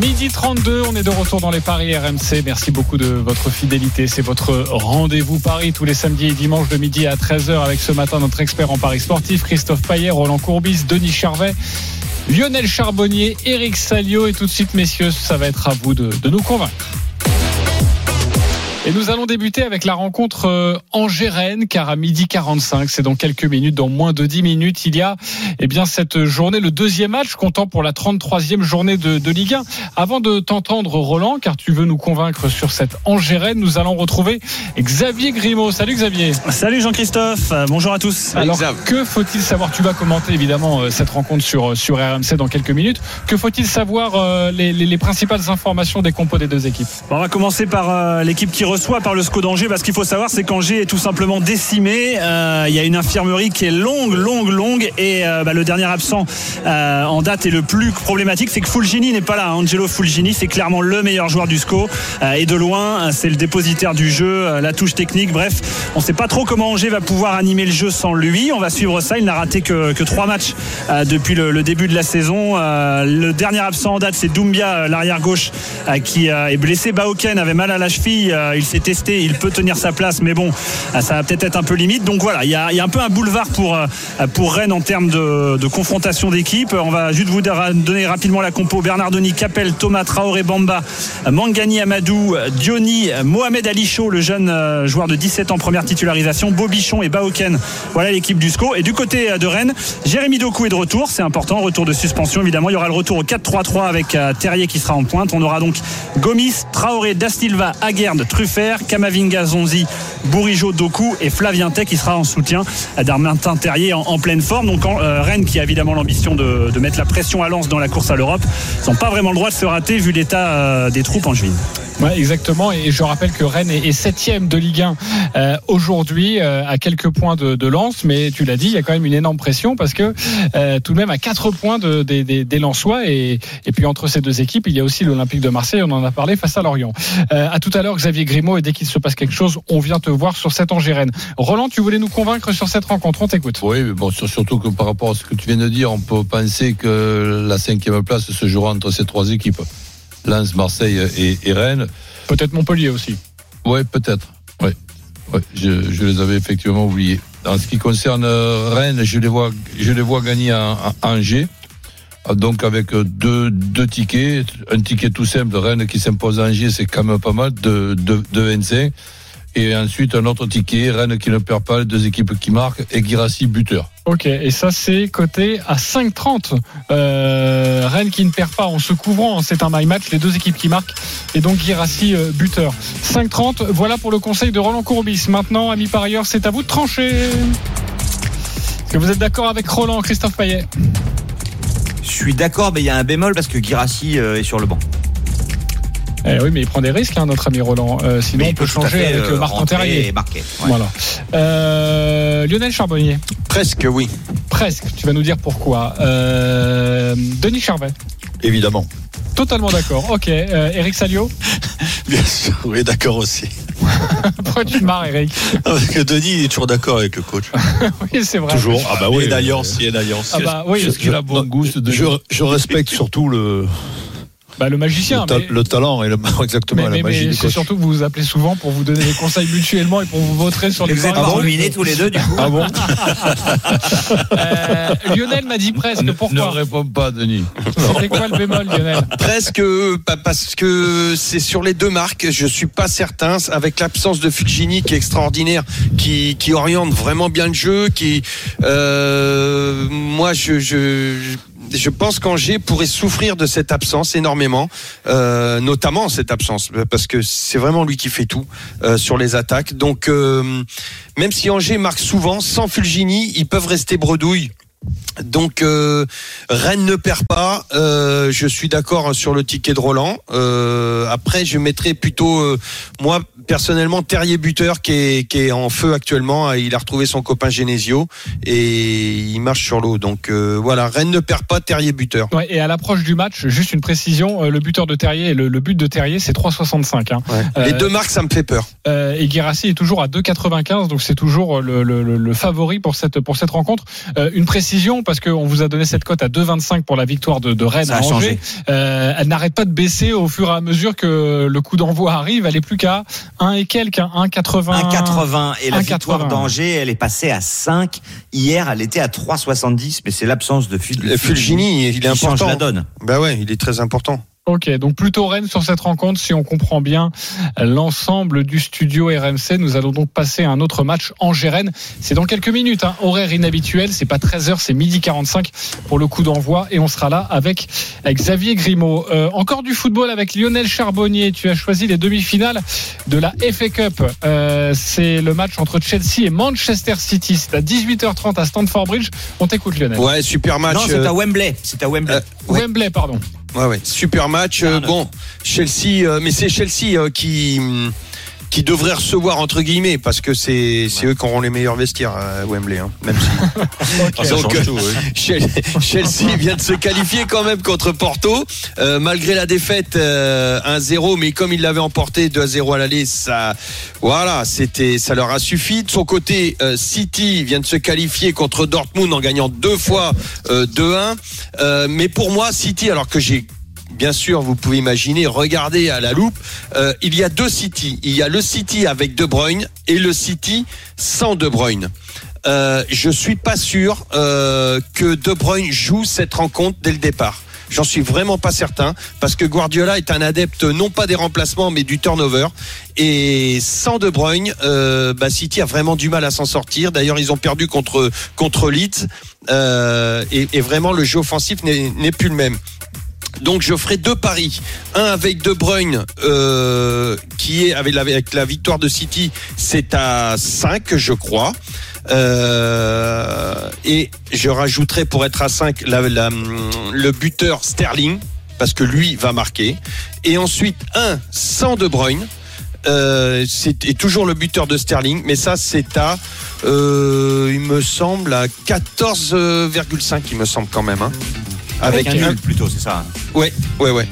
Speaker 1: Midi 32, on est de retour dans les paris RMC. Merci beaucoup de votre fidélité. C'est votre rendez-vous Paris tous les samedis et dimanches de midi à 13h avec ce matin notre expert en paris sportif Christophe Payet, Roland Courbis, Denis Charvet, Lionel Charbonnier, Eric Salio et tout de suite messieurs, ça va être à vous de, de nous convaincre. Et nous allons débuter avec la rencontre euh, Angers-Rennes, car à midi 45, c'est dans quelques minutes, dans moins de 10 minutes, il y a eh bien cette journée, le deuxième match, comptant pour la 33e journée de, de Ligue 1. Avant de t'entendre, Roland, car tu veux nous convaincre sur cette Angers-Rennes, nous allons retrouver Xavier Grimaud. Salut Xavier.
Speaker 11: Salut Jean-Christophe, Euh, bonjour à tous.
Speaker 1: Alors,
Speaker 4: Xav.
Speaker 1: que faut-il savoir? Tu vas commenter évidemment euh, cette rencontre sur, sur RMC dans quelques minutes. Que faut-il savoir euh, les, les- les principales informations des compos des deux équipes?
Speaker 11: On va commencer par euh, l'équipe qui reçoit par le SCO d'Angers parce qu'il faut savoir c'est qu'Angers est tout simplement décimé. Euh, Il y a une infirmerie qui est longue, longue, longue et euh, bah, le dernier absent euh, en date et le plus problématique c'est que Fulgini n'est pas là. Angelo Fulgini c'est clairement le meilleur joueur du SCO et de loin c'est le dépositaire du jeu, la touche technique. Bref, on ne sait pas trop comment Angers va pouvoir animer le jeu sans lui. On va suivre ça. Il n'a raté que, trois matchs depuis le, début de la saison. Le dernier absent en date c'est Doumbia, l'arrière gauche qui est blessé. Baoken avait mal à la cheville. Il s'est testé, il peut tenir sa place, mais bon, euh, ça va peut-être être un peu limite. Donc voilà, il y a, un peu un boulevard pour, euh, pour Rennes en termes de, confrontation d'équipe. On va juste vous donner rapidement la compo. Bernardoni, Capel, Thomas, Traoré, Bamba, Mangani, Amadou, Diony, Mohamed Ali Chaud, le jeune euh, joueur de 17 ans, première titularisation, Bobichon et Baoken. Voilà l'équipe du SCO. Et du côté euh, de Rennes, Jérémy Doku est de retour, c'est important, retour de suspension évidemment. Il y aura le retour au 4-3-3 avec Terrier qui sera en pointe. On aura donc Gomis, Traoré, Dastilva, Aguerd, Kamavinga, Zonzi, Bourigeau, Doku et Flavien Tech qui sera en soutien d'Armentin Terrier en, pleine forme. Donc euh, Rennes qui a évidemment l'ambition de, de mettre la pression à Lens dans la course à l'Europe, ils n'ont pas vraiment le droit de se rater vu l'état euh, des troupes en juin.
Speaker 1: Ouais, exactement. Et je rappelle que Rennes est septième de Ligue 1 euh, aujourd'hui, euh, à quelques points de, de Lens. Mais tu l'as dit, il y a quand même une énorme pression parce que euh, tout de même à quatre points de, des, des, des Lensois. Et, puis entre ces deux équipes, il y a aussi l'Olympique de Marseille. On en a parlé face à Lorient. À tout à l'heure, Xavier Grimaud. Et dès qu'il se passe quelque chose, on vient te voir sur cette Angers-Rennes. Roland, tu voulais nous convaincre sur cette rencontre. On t'écoute.
Speaker 7: Oui, mais bon, sur- surtout que par rapport à ce que tu viens de dire, on peut penser que la cinquième place se jouera entre ces trois équipes. Lens, Marseille et, et Rennes.
Speaker 1: Peut-être Montpellier aussi.
Speaker 7: Oui, peut-être. Ouais. Ouais, je, je les avais effectivement oubliés. En ce qui concerne euh, Rennes, je les vois, je les vois gagner à, à Angers. Ah, Donc avec euh, deux, deux tickets, un ticket tout simple, Rennes qui s'impose à Angers, c'est quand même pas mal, de, de, de 25. Et ensuite un autre ticket, Rennes qui ne perd pas, les deux équipes qui marquent, et Girassi buteur.
Speaker 1: Ok, et ça c'est coté à 5,30. Euh, Rennes qui ne perd pas en se couvrant, c'est un my match, les deux équipes qui marquent, et donc Girassi euh, buteur. 5,30, voilà pour le conseil de Roland Courbis. Maintenant, amis parieurs, c'est à vous de trancher. Est-ce que vous êtes d'accord avec Roland, Christophe Payet?
Speaker 6: Je suis d'accord, mais il y a un bémol parce que Girassi euh, est sur le banc.
Speaker 1: Eh Oui, mais il prend des risques, hein, notre ami Roland. Euh, sinon,
Speaker 6: Mais
Speaker 1: on
Speaker 6: il
Speaker 1: peut changer
Speaker 6: fait,
Speaker 1: avec
Speaker 6: euh,
Speaker 1: euh, Martin Terrier.
Speaker 6: Ouais.
Speaker 1: Voilà. Euh, Lionel Charbonnier,
Speaker 4: Presque, oui.
Speaker 1: presque. Tu vas nous dire pourquoi. Euh, Denis Charvet,
Speaker 3: Évidemment.
Speaker 1: totalement d'accord. Ok. Euh, Eric Salio,
Speaker 8: Bien sûr, oui, d'accord aussi.
Speaker 1: pourquoi tu te marres, Eric
Speaker 8: Parce que Denis il est toujours d'accord avec le coach.
Speaker 1: Oui, c'est vrai.
Speaker 3: Toujours. Ah bah
Speaker 8: Il y a
Speaker 3: oui.
Speaker 8: une alliance, il y a une alliance.
Speaker 1: Ah bah oui.
Speaker 7: Qu'est-ce qu'il a bon goût,
Speaker 3: je respecte surtout le
Speaker 1: Bah, le magicien.
Speaker 3: le, ta-
Speaker 1: mais-
Speaker 3: le talent et le, exactement
Speaker 1: mais,
Speaker 3: la
Speaker 1: mais-
Speaker 3: magie
Speaker 1: mais
Speaker 3: du
Speaker 1: c'est
Speaker 3: coach.
Speaker 1: surtout que vous vous appelez souvent pour vous donner des conseils mutuellement et pour vous voter sur les
Speaker 6: Vous êtes ruinés tous les deux, du coup.
Speaker 3: Ah bon
Speaker 1: Euh, Lionel m'a dit presque.
Speaker 7: Ne, ne
Speaker 1: Pourquoi
Speaker 7: réponds pas, Denis.
Speaker 1: C'était quoi le bémol, Lionel
Speaker 4: Presque euh, pas- parce que c'est sur les deux marques. Je suis pas certain avec l'absence de Fulgini qui est extraordinaire, qui, qui oriente vraiment bien le jeu. Qui, euh, moi, je, je, je pense qu'Angers pourrait souffrir de cette absence énormément, euh, notamment cette absence, parce que c'est vraiment lui qui fait tout euh, sur les attaques. Donc, euh, même si Angers marque souvent, sans Fulgini, ils peuvent rester bredouilles. Donc euh, Rennes ne perd pas. Euh, je suis d'accord sur le ticket de Roland. Euh, après, je mettrais plutôt euh, moi personnellement Terrier buteur qui est, qui est en feu actuellement. Il a retrouvé son copain Genesio et il marche sur l'eau. Donc euh, voilà, Rennes ne perd pas. Terrier buteur.
Speaker 1: Ouais, et à l'approche du match, juste une précision, euh, le buteur de Terrier, le, le but de Terrier, c'est 3,65. Hein.
Speaker 4: Les deux marques, ça me fait peur.
Speaker 1: Euh, et Guirassi est toujours à 2,95, donc c'est toujours le, le- le- le favori pour cette pour cette rencontre. Euh, une précision parce qu'on vous a donné cette cote à 2,25 pour la victoire de, de Rennes
Speaker 6: Ça a
Speaker 1: à Angers.
Speaker 6: changé.
Speaker 1: Euh, elle n'arrête pas de baisser au fur et à mesure que le coup d'envoi arrive. Elle est plus qu'à 1 et quelques, hein, 1,80.
Speaker 6: 1,80 et la
Speaker 1: 1,80.
Speaker 6: victoire d'Angers, elle est passée à 5. Hier, elle était à 3,70, mais c'est l'absence de Ful-
Speaker 4: Le Fulgini, il est
Speaker 6: qui change
Speaker 4: important.
Speaker 6: la donne.
Speaker 4: Bah ouais, il est très important.
Speaker 1: Ok, donc plutôt Rennes sur cette rencontre, si on comprend bien l'ensemble du studio RMC. Nous allons donc passer à un autre match Angers-Rennes. C'est dans quelques minutes, hein, horaire inhabituel. C'est pas 13h, c'est midi 45 pour le coup d'envoi. Et on sera là avec Xavier Grimaud. Euh, encore du football avec Lionel Charbonnier. Tu as choisi les demi-finales de la FA Cup. Euh, c'est le match entre Chelsea et Manchester City. C'est à 18h30 à Stamford Bridge. On t'écoute Lionel.
Speaker 4: Ouais, super match.
Speaker 6: Non, c'est
Speaker 4: euh,
Speaker 6: à Wembley. C'est à Wembley.
Speaker 4: euh, ouais.
Speaker 1: Wembley, pardon.
Speaker 4: Ouais, ouais, super match. Euh, bon, Chelsea, euh, mais c'est Chelsea euh, qui hum, qui devrait recevoir entre guillemets parce que c'est c'est eux qui auront les meilleurs vestiaires à Wembley, hein, même si. Donc, euh,
Speaker 8: tout, oui.
Speaker 4: Chelsea vient de se qualifier quand même contre Porto, euh, malgré la défaite euh, 1-0, mais comme ils l'avaient emporté 2-0 à l'aller, ça, voilà, c'était, ça leur a suffi. De son côté, euh, City vient de se qualifier contre Dortmund en gagnant deux fois euh, 2-1. Euh, mais pour moi, City, alors que j'ai Bien sûr, vous pouvez imaginer, regardez à la loupe, euh, il y a deux City. Il y a le City avec De Bruyne et le City sans De Bruyne. Euh, je suis pas sûr euh, que De Bruyne joue cette rencontre dès le départ. J'en suis vraiment pas certain parce que Guardiola est un adepte non pas des remplacements mais du turnover et sans De Bruyne, euh, bah, City a vraiment du mal à s'en sortir. D'ailleurs, ils ont perdu contre contre Leeds et, vraiment le jeu offensif n'est plus le même. Donc je ferai deux paris. Un avec De Bruyne, euh, qui est avec la, victoire de City, c'est à 5, je crois. Euh, et je rajouterai pour être à 5 la- la- le buteur Sterling, parce que lui va marquer. Et ensuite un sans De Bruyne. Euh, c'est et toujours le buteur de Sterling, mais ça c'est à, il me semble à 14,5, il me semble quand même. Hein.
Speaker 6: Avec un
Speaker 4: un-
Speaker 6: nul plutôt, c'est ça. hein.
Speaker 4: Ouais, ouais, ouais.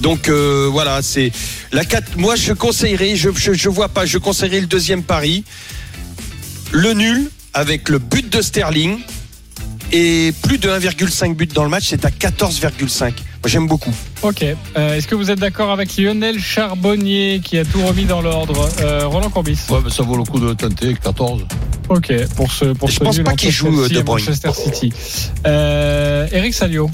Speaker 4: Donc euh, voilà, c'est la 4. Moi, je conseillerais, je, je, je vois pas, je conseillerais le deuxième pari, le nul avec le but de Sterling et plus de 1,5 but dans le match, c'est à 14,5. Moi, j'aime beaucoup.
Speaker 1: Ok. Euh, Est-ce que vous êtes d'accord avec Lionel Charbonnier qui a tout remis dans l'ordre? Euh, Roland Corbis.
Speaker 7: Ouais, mais ça vaut le coup de tenter 14.
Speaker 1: Ok. Pour ce pour
Speaker 4: Je
Speaker 1: ce
Speaker 4: pense
Speaker 1: nul
Speaker 4: pas qu'il joue,
Speaker 1: Chelsea
Speaker 4: De.
Speaker 1: Manchester City. Euh, Eric Salio.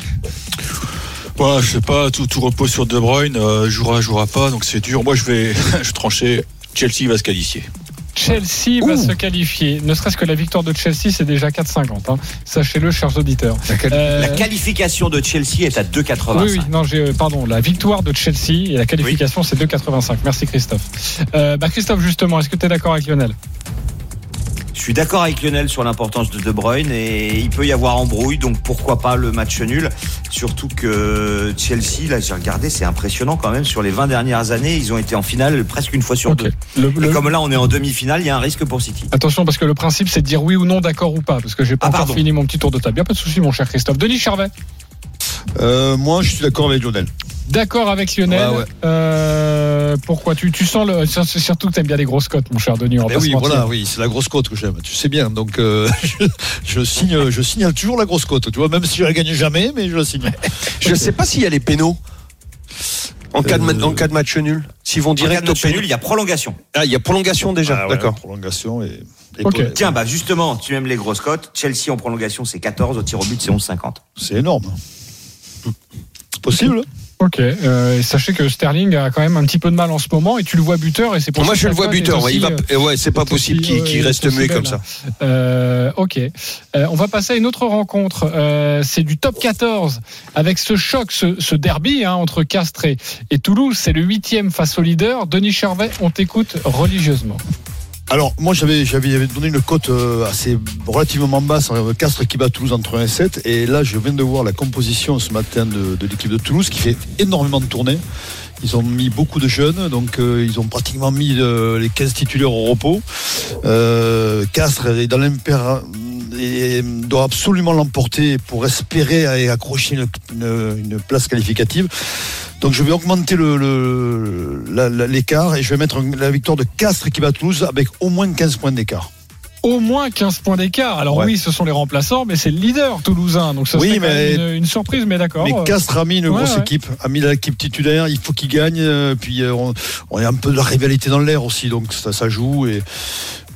Speaker 8: Ouais, je sais pas, tout, tout repose sur De Bruyne, euh, jouera, jouera pas, donc c'est dur. Moi, je vais, je trancher. Chelsea va se qualifier.
Speaker 1: Chelsea va se qualifier. Ne serait-ce que la victoire de Chelsea, c'est déjà 4,50. Hein. Sachez-le, chers auditeurs. Euh,
Speaker 6: La qualification de Chelsea est à 2,85.
Speaker 1: Oui, oui, non, j'ai, euh, pardon, la victoire de Chelsea et la qualification, c'est 2,85. Merci Christophe. Euh, bah Christophe, justement, est-ce que tu es d'accord avec Lionel?
Speaker 6: Je suis d'accord avec Lionel sur l'importance de De Bruyne et il peut y avoir embrouille, donc pourquoi pas le match nul. Surtout que Chelsea, là j'ai regardé, c'est impressionnant quand même. Sur les 20 dernières années, ils ont été en finale presque une fois sur deux.
Speaker 1: Le-
Speaker 6: Et
Speaker 1: le-
Speaker 6: comme là on est en demi-finale, il y a un risque pour City.
Speaker 1: Attention, parce que le principe, c'est de dire oui ou non, d'accord ou pas, parce que j'ai pas
Speaker 6: Ah,
Speaker 1: encore
Speaker 6: pardon.
Speaker 1: fini mon petit tour de table. Y a pas de souci, mon cher Christophe. Denis Charvet.
Speaker 3: Euh, moi, je suis d'accord avec Lionel.
Speaker 1: D'accord avec Lionel.
Speaker 3: Ouais, ouais.
Speaker 1: Euh, pourquoi tu, tu sens le. c'est Surtout que tu aimes bien les grosses cotes, mon cher Denis. pas
Speaker 3: oui, voilà, oui, c'est la grosse cote que j'aime. Tu sais bien, donc euh, je, je signe, je signale toujours la grosse cote. Tu vois, même si je la gagne jamais, mais je la signe.
Speaker 4: Je sais pas s'il y a les pénaux. En cas, de,
Speaker 3: Euh,
Speaker 4: en cas de match nul S'ils vont
Speaker 6: En cas
Speaker 4: direct
Speaker 6: de
Speaker 4: au
Speaker 6: match nul,
Speaker 4: pénal
Speaker 6: il y a prolongation.
Speaker 4: Ah, il y a prolongation déjà,
Speaker 3: Ah ouais,
Speaker 4: d'accord.
Speaker 3: Prolongation et.
Speaker 6: Tiens, bah justement, tu aimes les grosses cotes. Chelsea en prolongation, c'est 14. Au tir au but, c'est 11,50.
Speaker 3: C'est énorme. C'est possible
Speaker 1: Ok. euh, sachez que Sterling a quand même un petit peu de mal en ce moment et tu le vois buteur et c'est pour
Speaker 4: Moi, je le vois buteur. Ouais, il va, ouais, c'est pas possible qu'il
Speaker 1: euh,
Speaker 4: reste muet comme ça.
Speaker 1: Euh, ok. Euh, on va passer à une autre rencontre. Euh, c'est du top 14 avec ce choc, ce, ce derby hein, entre Castres et, et Toulouse. C'est le huitième face au leader. Denis Charvet, on t'écoute religieusement.
Speaker 3: Alors, moi, j'avais, j'avais donné une cote euh, assez relativement basse, euh, Castres qui bat Toulouse entre 1 et 7. Et là, je viens de voir la composition ce matin de, de l'équipe de Toulouse qui fait énormément de tournées. Ils ont mis beaucoup de jeunes, donc euh, ils ont pratiquement mis euh, les 15 titulaires au repos. Euh, Castres doit absolument l'emporter pour espérer accrocher une, place qualificative. Donc je vais augmenter l'écart et je vais mettre la victoire de Castres qui bat Toulouse avec au moins 15 points d'écart.
Speaker 1: Au moins 15 points d'écart. Alors
Speaker 3: Ouais.
Speaker 1: oui, ce sont les remplaçants, mais c'est le leader toulousain. Donc ça
Speaker 3: Oui, mais-
Speaker 1: une, une surprise, mais d'accord.
Speaker 3: Mais Castres a mis une
Speaker 1: Ouais,
Speaker 3: grosse
Speaker 1: ouais.
Speaker 3: équipe, a mis l'équipe titulaire, il faut qu'il gagne, euh, puis euh, on, on a un peu de la rivalité dans l'air aussi, donc ça, ça joue et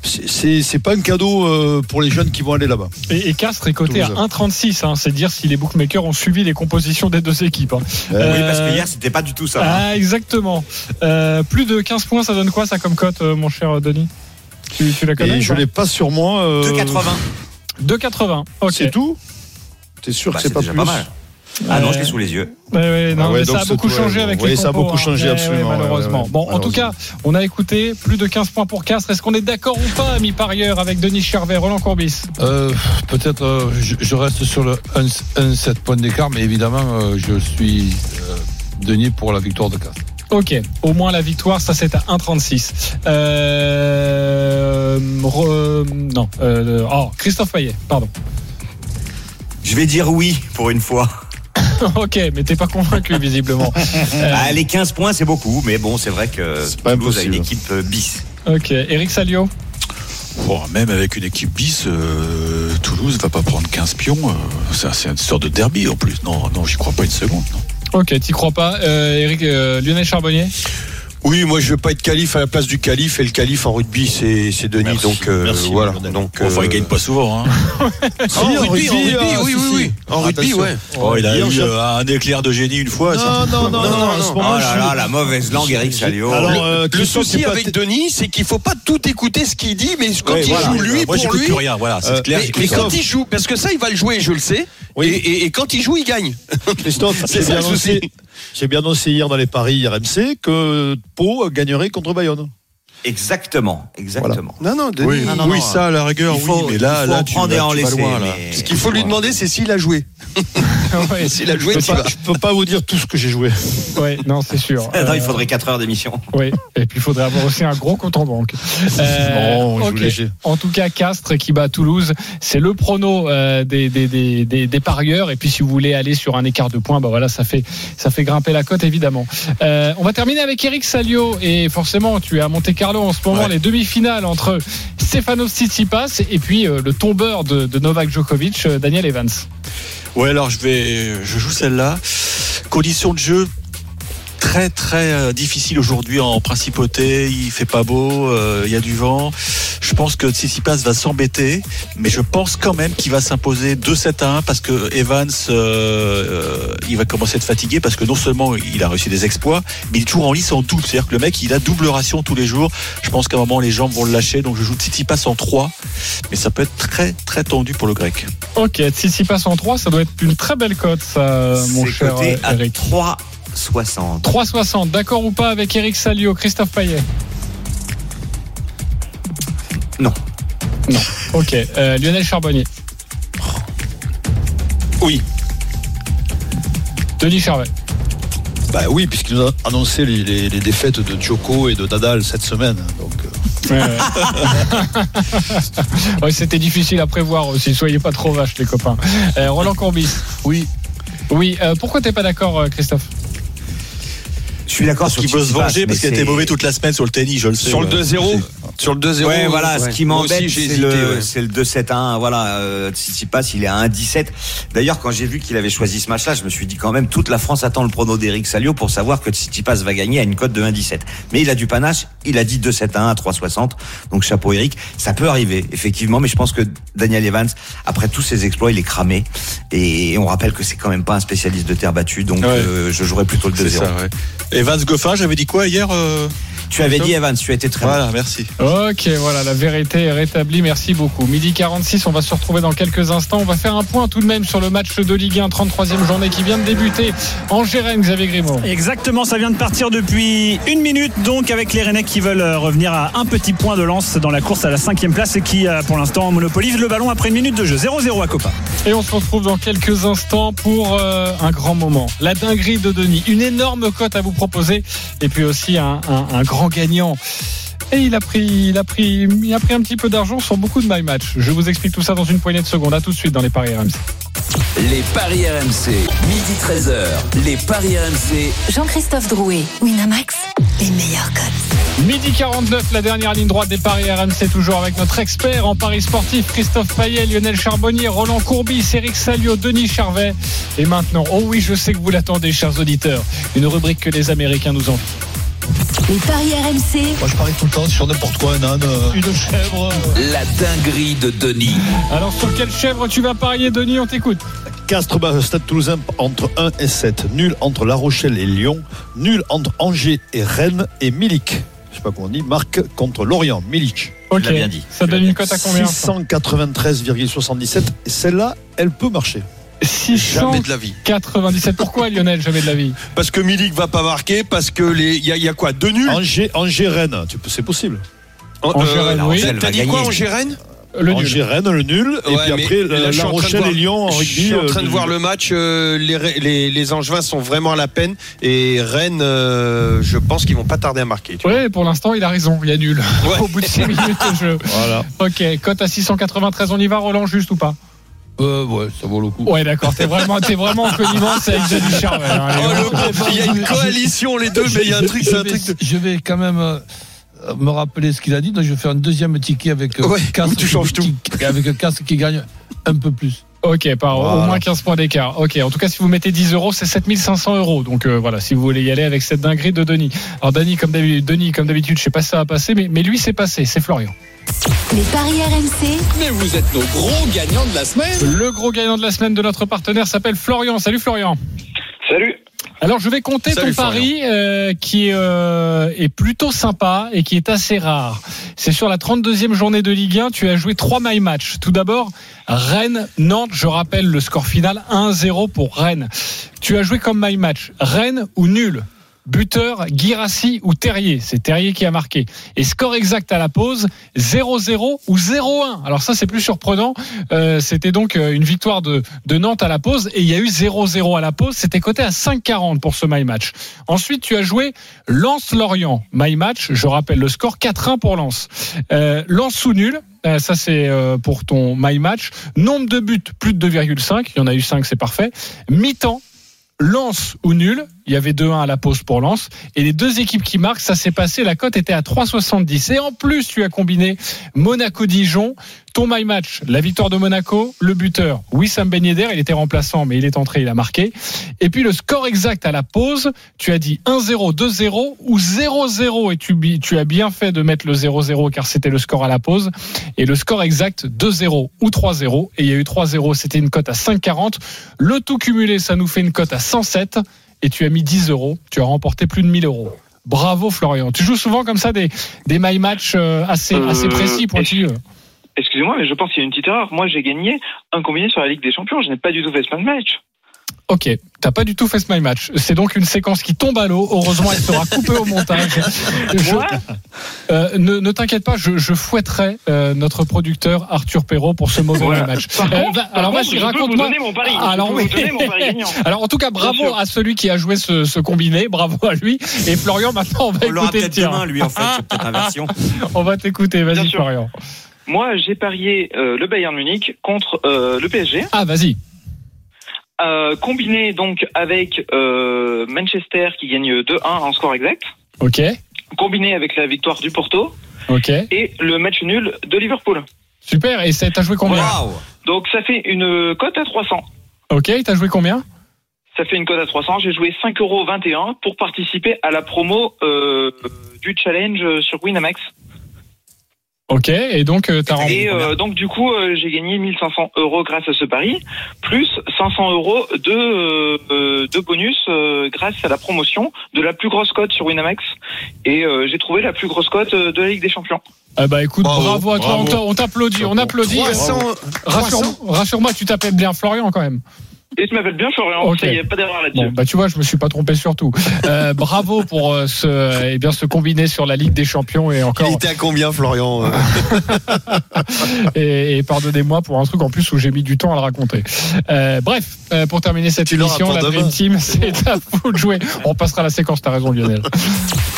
Speaker 3: c'est- pas un cadeau euh, pour les jeunes qui vont aller là-bas.
Speaker 1: Et, et Castres est coté à
Speaker 3: Toulouse.
Speaker 1: 1,36. Hein, c'est dire si les bookmakers ont suivi les compositions des deux équipes. hein.
Speaker 6: Oui, parce que hier, c'était pas du tout ça. hein.
Speaker 1: Ah, exactement. Euh, plus de 15 points, ça donne quoi ça comme cote, mon cher Denis? Tu, tu la connais
Speaker 3: Et
Speaker 1: ou
Speaker 3: je l'ai pas sur moi. euh,
Speaker 6: 2,80.
Speaker 1: 2,80. Ok.
Speaker 3: C'est tout T'es sûr
Speaker 6: Bah,
Speaker 3: que c'est pas
Speaker 6: déjà
Speaker 3: plus
Speaker 6: pas mal. Ah non, je l'ai sous les yeux.
Speaker 1: Ouais, ouais, non,
Speaker 3: Ah ouais,
Speaker 1: mais
Speaker 3: donc
Speaker 1: ça a beaucoup
Speaker 3: tout,
Speaker 1: changé
Speaker 3: ouais.
Speaker 1: avec
Speaker 3: Oui,
Speaker 1: les
Speaker 3: ça a
Speaker 1: compos,
Speaker 3: beaucoup
Speaker 1: hein.
Speaker 3: changé, absolument,
Speaker 1: ouais,
Speaker 3: ouais,
Speaker 1: malheureusement.
Speaker 3: ouais, ouais.
Speaker 1: Bon, en tout cas, on a écouté plus de 15 points pour Castres. Est-ce qu'on est d'accord ou pas, ami parieur, avec Denis Charvet, Roland Courbis?
Speaker 7: Euh, Peut-être euh, je, je reste sur le 1-7 points d'écart, mais évidemment, euh, je suis euh, Denis pour la victoire de Castres.
Speaker 1: Ok, au moins la victoire, ça c'est à 1,36. Euh, re- non, euh, oh, Christophe Payet, pardon.
Speaker 6: Je vais dire oui pour une fois.
Speaker 1: ok, mais t'es pas convaincu visiblement. Euh,
Speaker 6: Ah, les 15 points, c'est beaucoup, mais bon, c'est vrai que
Speaker 3: pas
Speaker 6: Toulouse a une
Speaker 3: impossible.
Speaker 6: équipe euh, bis.
Speaker 1: ok, Eric Salio.
Speaker 8: Bon, même avec une équipe bis, euh, Toulouse va pas prendre 15 pions. euh, ça, c'est une sorte de derby en plus. Non, non, j'y crois pas une seconde. non.
Speaker 1: Ok, t'y crois pas. Euh, Eric, euh, Lionel Charbonnier?
Speaker 4: Oui, moi je veux pas être calife à la place du calife et le calife en rugby c'est c'est Denis
Speaker 3: Merci,
Speaker 4: donc euh,
Speaker 3: merci,
Speaker 4: voilà donc
Speaker 8: Enfin,
Speaker 4: euh,
Speaker 8: il gagne pas souvent. Hein.
Speaker 3: Si,
Speaker 4: en
Speaker 3: en
Speaker 4: rugby, en
Speaker 3: rugby,
Speaker 4: rugby,
Speaker 3: ah,
Speaker 4: oui oui oui en rugby
Speaker 3: Attention.
Speaker 4: ouais
Speaker 8: Oh, il a
Speaker 3: Hier,
Speaker 8: eu euh, un éclair de génie une fois. ça.
Speaker 3: Non, non, non, non, non, ce
Speaker 6: Oh là
Speaker 3: je-
Speaker 6: là, la mauvaise langue, Eric Salio.
Speaker 3: Alors,
Speaker 4: le,
Speaker 3: euh,
Speaker 4: le
Speaker 3: Christophe,
Speaker 4: souci avec Denis, c'est qu'il faut pas tout écouter ce qu'il dit, mais quand
Speaker 8: Ouais,
Speaker 4: il
Speaker 8: voilà.
Speaker 4: joue lui
Speaker 8: Moi,
Speaker 4: pour lui.
Speaker 8: plus rien. Voilà, c'est
Speaker 3: Euh,
Speaker 8: clair.
Speaker 4: mais, quand il joue, parce que ça, il va le jouer, je le sais.
Speaker 3: Oui.
Speaker 4: Et, quand il joue, il gagne.
Speaker 3: Christophe,
Speaker 4: C'est ça
Speaker 3: bien,
Speaker 4: le souci.
Speaker 3: J'ai bien annoncé hier dans les paris RMC que Pau gagnerait contre Bayonne.
Speaker 6: Exactement, exactement.
Speaker 4: Non, non, Denis.
Speaker 8: Oui,
Speaker 6: Non, non,
Speaker 8: oui,
Speaker 6: non.
Speaker 8: ça, à la rigueur,
Speaker 6: Il faut-
Speaker 8: oui, mais là,
Speaker 6: il faut
Speaker 8: là,
Speaker 6: en
Speaker 8: tu
Speaker 6: et en
Speaker 8: tu vas
Speaker 6: laisser,
Speaker 8: loin, là.
Speaker 6: mais-
Speaker 4: Ce qu'il faut lui demander, c'est s'il a joué.
Speaker 1: Ouais,
Speaker 4: S'il a joué,
Speaker 3: Je peux, pas, je peux pas vous dire tout ce que j'ai joué.
Speaker 1: ouais, non, c'est sûr.
Speaker 6: Non, il
Speaker 1: Euh,
Speaker 6: faudrait 4 heures d'émission.
Speaker 1: Oui, et puis il faudrait avoir aussi un gros compte en banque. Euh,
Speaker 3: Non.
Speaker 1: En tout cas, Castres qui bat Toulouse, c'est le prono euh, des, des, des, des, des parieurs. Et puis si vous voulez aller sur un écart de points, bah voilà, ça fait ça fait grimper la cote évidemment. Euh, on va terminer avec Eric Salio et forcément tu es à Monte En ce moment
Speaker 8: Ouais.
Speaker 1: les demi-finales entre Stefano Tsitsipas et puis euh, le tombeur de, de Novak Djokovic, euh, Daniel Evans.
Speaker 8: Ouais, alors je vais, je joue celle-là. Conditions de jeu très très euh, difficile aujourd'hui en principauté. Il fait pas beau, euh, il y a du vent. Je pense que Tsitsipas va s'embêter, mais je pense quand même qu'il va s'imposer 2-7 à 1 parce que Evans, euh, euh, il va commencer à être fatigué parce que non seulement il a réussi des exploits, mais il est toujours en lice en double. C'est-à-dire que le mec, il a double ration tous les jours. Je pense qu'à un moment, les jambes vont le lâcher. Donc je joue Tsitsipas en 3, mais ça peut être très très tendu pour le grec.
Speaker 1: Ok, Tsitsipas en 3, ça doit être une très belle cote, ça, mon cher euh,
Speaker 6: à
Speaker 1: Eric.
Speaker 6: 3,60.
Speaker 1: 3,60, d'accord ou pas avec Eric Salio, Christophe Payet?
Speaker 6: Non.
Speaker 1: Non. Ok. Euh, Lionel Charbonnier?
Speaker 4: Oui.
Speaker 1: Denis Charvet?
Speaker 3: Bah oui, puisqu'il nous a annoncé les, les- les défaites de Djoko et de Nadal cette semaine. Donc, euh,
Speaker 1: Ouais, ouais. Ouais, C'était difficile à prévoir aussi. Soyez pas trop vaches, les copains. Euh, Roland Courbis?
Speaker 8: Oui.
Speaker 1: Oui. euh, pourquoi t'es pas d'accord, euh, Christophe?
Speaker 6: Je suis d'accord sur
Speaker 8: qu'il veut se venger parce qu'il a été
Speaker 6: c'est-
Speaker 8: mauvais toute la semaine sur le tennis, je le sais.
Speaker 4: Sur le
Speaker 8: ouais.
Speaker 4: 2-0 Sur le 2-0.
Speaker 6: Ouais, voilà,
Speaker 4: ouais.
Speaker 6: ce qui m'embête, c'est le,
Speaker 4: ouais.
Speaker 6: c'est le 2-7-1. Voilà, euh, Tsitsipas, il est à 1-17. D'ailleurs, quand j'ai vu qu'il avait choisi ce match-là, je me suis dit quand même, toute la France attend le prono d'Eric Salio pour savoir que Tsitsipas va gagner à une cote de 1-17. Mais il a du panache, il a dit 2-7-1 à 3-60. Donc chapeau Eric. Ça peut arriver, effectivement, mais je pense que Daniel Evans, après tous ses exploits, il est cramé. Et on rappelle que c'est quand même pas un spécialiste de terre battue, donc
Speaker 8: Ouais.
Speaker 6: euh, je jouerais plutôt le 2-0.
Speaker 8: Ouais. Evans Goffin, j'avais dit quoi hier euh,
Speaker 6: Tu avais dit Evans, tu as été très
Speaker 8: Voilà,
Speaker 6: bon.
Speaker 8: merci.
Speaker 1: Ok, voilà, la vérité est rétablie. Merci beaucoup. Midi 46, on va se retrouver dans quelques instants. On va faire un point tout de même sur le match de Ligue 1, 33e journée qui vient de débuter. En Gérène, Xavier Grimaud.
Speaker 11: Exactement, ça vient de partir depuis une minute, donc avec les Rennais qui veulent euh, revenir à un petit point de lance dans la course à la cinquième place et qui, euh, pour l'instant, monopolise le ballon après une minute de jeu. 0-0 à Copa.
Speaker 1: Et on se retrouve dans quelques instants pour euh, un grand moment. La dinguerie de Denis. Une énorme cote à vous proposer. Et puis aussi un, un- un grand gagnant. Et il a pris, il a pris, il a pris un petit peu d'argent sur beaucoup de my match. Je vous explique tout ça dans une poignée de secondes. À tout de suite dans les paris RMC.
Speaker 5: Les paris RMC, midi 13h. Les paris RMC,
Speaker 2: Jean-Christophe Drouet, Winamax, les meilleurs cotes.
Speaker 1: Midi 49, la dernière ligne droite des paris RMC, toujours avec notre expert en paris sportif, Christophe Payet, Lionel Charbonnier, Roland Courbis, Eric Salio, Denis Charvet. Et maintenant, oh oui, je sais que vous l'attendez, chers auditeurs, une rubrique que les Américains nous envient.
Speaker 2: Les paris RMC,
Speaker 7: Moi, je parie tout le temps sur n'importe quoi, un âne, euh, une chèvre.
Speaker 5: la dinguerie de Denis.
Speaker 1: Alors, sur quelle chèvre tu vas parier, Denis On t'écoute.
Speaker 3: Castres bat Stade Toulousain entre 1 et 7. Nul entre La Rochelle et Lyon. Nul entre Angers et Rennes. Et Milik, je sais pas comment on dit, marque contre Lorient. Milik.
Speaker 1: Ok.
Speaker 6: l'as bien dit.
Speaker 1: Ça donne une cote à combien
Speaker 3: 693,77. Et celle-là, elle peut marcher.
Speaker 4: Jamais de la vie.
Speaker 1: 697. Pourquoi, Lionel, jamais de la vie?
Speaker 4: Parce que Milik va pas marquer, parce que les, il y, a- il y a quoi? Deux nuls?
Speaker 3: Angers, Angers Rennes, tu peux- c'est possible.
Speaker 1: Angers-Rennes, oui.
Speaker 4: T'as dit quoi. Angers-Rennes
Speaker 1: Le nul.
Speaker 3: Angers Rennes, le nul. et
Speaker 4: Ouais,
Speaker 3: puis après,
Speaker 4: là,
Speaker 3: la,
Speaker 4: je suis
Speaker 3: La
Speaker 4: en train de
Speaker 3: Rochelle
Speaker 4: voir-
Speaker 3: et Lyon en
Speaker 4: Je
Speaker 3: rugby.
Speaker 4: suis en train
Speaker 3: euh,
Speaker 4: de voir le match. euh, les, les, les Angevins sont vraiment à la peine. Et Rennes, euh, je pense qu'ils vont pas tarder à marquer.
Speaker 1: Ouais, pour l'instant, il a raison. Il y a nul.
Speaker 4: Ouais.
Speaker 1: Au bout de 6 minutes de jeu.
Speaker 3: Voilà.
Speaker 1: Ok, cote à 693. On y va, Roland, juste ou pas?
Speaker 7: Euh, ouais, ça vaut le coup.
Speaker 1: Ouais, d'accord. T'es vraiment, t'es vraiment en connivence avec Denis Charvet. hein.
Speaker 4: Oh, il y a une coalition, les deux, mais il y a un truc,
Speaker 7: Je
Speaker 4: c'est un
Speaker 7: vais-
Speaker 4: truc de.
Speaker 7: Je vais quand même euh, me rappeler ce qu'il a dit. Donc, je vais faire un deuxième ticket avec euh,
Speaker 4: Ouais, tu
Speaker 7: qui-
Speaker 4: changes tout.
Speaker 7: qui- avec un casque qui gagne un peu plus.
Speaker 1: Ok, par au moins 15 points d'écart. Ok, en tout cas, si vous mettez 10 euros, c'est 7500 euros. Donc euh, voilà, si vous voulez y aller avec cette dinguerie de Denis. Alors Denis, comme d'habitude, Denis, comme d'habitude, je sais pas si ça va passer, mais, mais lui, c'est passé. C'est Florian.
Speaker 2: Les paris RMC,
Speaker 5: Mais vous êtes nos gros gagnants de la semaine.
Speaker 1: Le gros gagnant de la semaine de notre partenaire s'appelle Florian. Salut Florian.
Speaker 10: Salut.
Speaker 1: Alors je vais compter
Speaker 4: Salut,
Speaker 1: ton pari euh, qui euh, est plutôt sympa et qui est assez rare. C'est sur la 32e journée de Ligue 1, tu as joué trois my match. Tout d'abord, Rennes Nantes, je rappelle le score final 1-0 pour Rennes. Tu as joué comme my match Rennes ou nul? Buteur, Girassi ou Terrier C'est Terrier qui a marqué. Et score exact à la pause 0-0 ou 0-1. Alors ça c'est plus surprenant. Euh, C'était donc euh, une victoire de, Nantes à la pause et il y a eu 0-0 à la pause. C'était coté à 5,40 pour ce my match. Ensuite tu as joué Lens-Lorient. My match, je rappelle le score 4-1 pour Lens. Euh, Lens ou nul euh, ça c'est pour ton my match. Nombre de buts plus de 2,5. Il y en a eu 5, c'est parfait. Mi-temps. Lance ou nul, il y avait 2-1 à la pause pour Lens. Et les deux équipes qui marquent, ça s'est passé, la cote était à 3,70. Et en plus, tu as combiné Monaco-Dijon, ton my match, la victoire de Monaco, le buteur, Wissam Ben Yedder, il était remplaçant, mais il est entré, il a marqué. Et puis le score exact à la pause, tu as dit 1-0, 2-0 ou 0-0. Et tu, tu as bien fait de mettre le 0-0 car c'était le score à la pause. Et le score exact 2-0 ou 3-0. Et il y a eu 3-0, c'était une cote à 5,40. Le tout cumulé, ça nous fait une cote à 107. Et tu as mis 10 euros. Tu as remporté plus de 1000 euros. Bravo Florian. Tu joues souvent comme ça des, des my match euh, assez,
Speaker 10: Euh,
Speaker 1: assez précis, pointilleux.
Speaker 10: Excusez-moi, mais je pense qu'il y a une petite erreur. Moi, j'ai gagné un combiné sur la Ligue des Champions. Je n'ai pas du tout fait ce match.
Speaker 1: Ok, t'as pas du tout fait ce my match. C'est donc une séquence qui tombe à l'eau. Heureusement, elle sera coupée au montage. Je- euh, ne ne t'inquiète pas, je, je fouetterai euh, notre producteur Arthur Perrault pour ce mauvais
Speaker 10: Voilà.
Speaker 1: match.
Speaker 10: Par
Speaker 1: Euh,
Speaker 10: contre-
Speaker 1: va-
Speaker 10: par
Speaker 1: alors
Speaker 10: contre,
Speaker 1: vas-y, raconte-moi.
Speaker 10: donner mon pari.
Speaker 1: Ah, Alors oui. Alors en tout cas, bravo à celui qui a joué ce, ce combiné. Bravo à lui. Et Florian, maintenant on va
Speaker 6: On
Speaker 1: écouter
Speaker 6: peut-être demain, lui, en fait. C'est peut-être inversion.
Speaker 1: On va t'écouter. Vas-y. Florian.
Speaker 10: Moi, j'ai parié euh, le Bayern Munich contre euh, le PSG.
Speaker 1: Ah, vas-y.
Speaker 10: Euh, combiné donc avec euh, Manchester qui gagne 2-1 en score exact.
Speaker 1: Ok.
Speaker 10: Combiné avec la victoire du Porto.
Speaker 1: Ok.
Speaker 12: et le match nul de Liverpool.
Speaker 1: Super. Et ça, t'as joué combien
Speaker 6: Waouh
Speaker 12: Donc ça fait une cote à 300.
Speaker 1: Ok. T'as joué combien
Speaker 12: Ça fait une cote à 300. J'ai joué 5,21 euros pour participer à la promo euh, du challenge sur Winamax.
Speaker 1: Ok. Et donc, euh, t'as
Speaker 12: Et
Speaker 1: rempli.
Speaker 12: euh, donc du coup, euh, j'ai gagné 1500 euros grâce à ce pari, plus 500 euros de, euh, de bonus euh, grâce à la promotion de la plus grosse cote sur Winamax. Et euh, j'ai trouvé la plus grosse cote euh, de la Ligue des Champions.
Speaker 1: Ah bah écoute, bravo,
Speaker 4: Bravo,
Speaker 1: à toi.
Speaker 4: bravo.
Speaker 1: On t'a- On t'applaudit. On applaudit.
Speaker 4: 300,
Speaker 1: Rassure- Rassure-moi, tu t'appelles bien Florian quand même.
Speaker 12: Et tu m'appelles bien Florian,
Speaker 1: Ok.
Speaker 12: ça y est, pas d'erreur là-dessus.
Speaker 1: Bon, bah tu vois, je me suis pas trompé sur tout. Euh, bravo pour euh, ce, eh bien, ce combiné sur la Ligue des Champions et encore.
Speaker 4: Il était à combien, Florian euh
Speaker 1: et, et pardonnez-moi pour un truc en plus où j'ai mis du temps à le raconter. Euh, bref, euh, pour terminer cette
Speaker 4: Tu
Speaker 1: émission, la. Dream Team, c'est à vous de jouer. On passera la séquence. T'as raison, Lionel.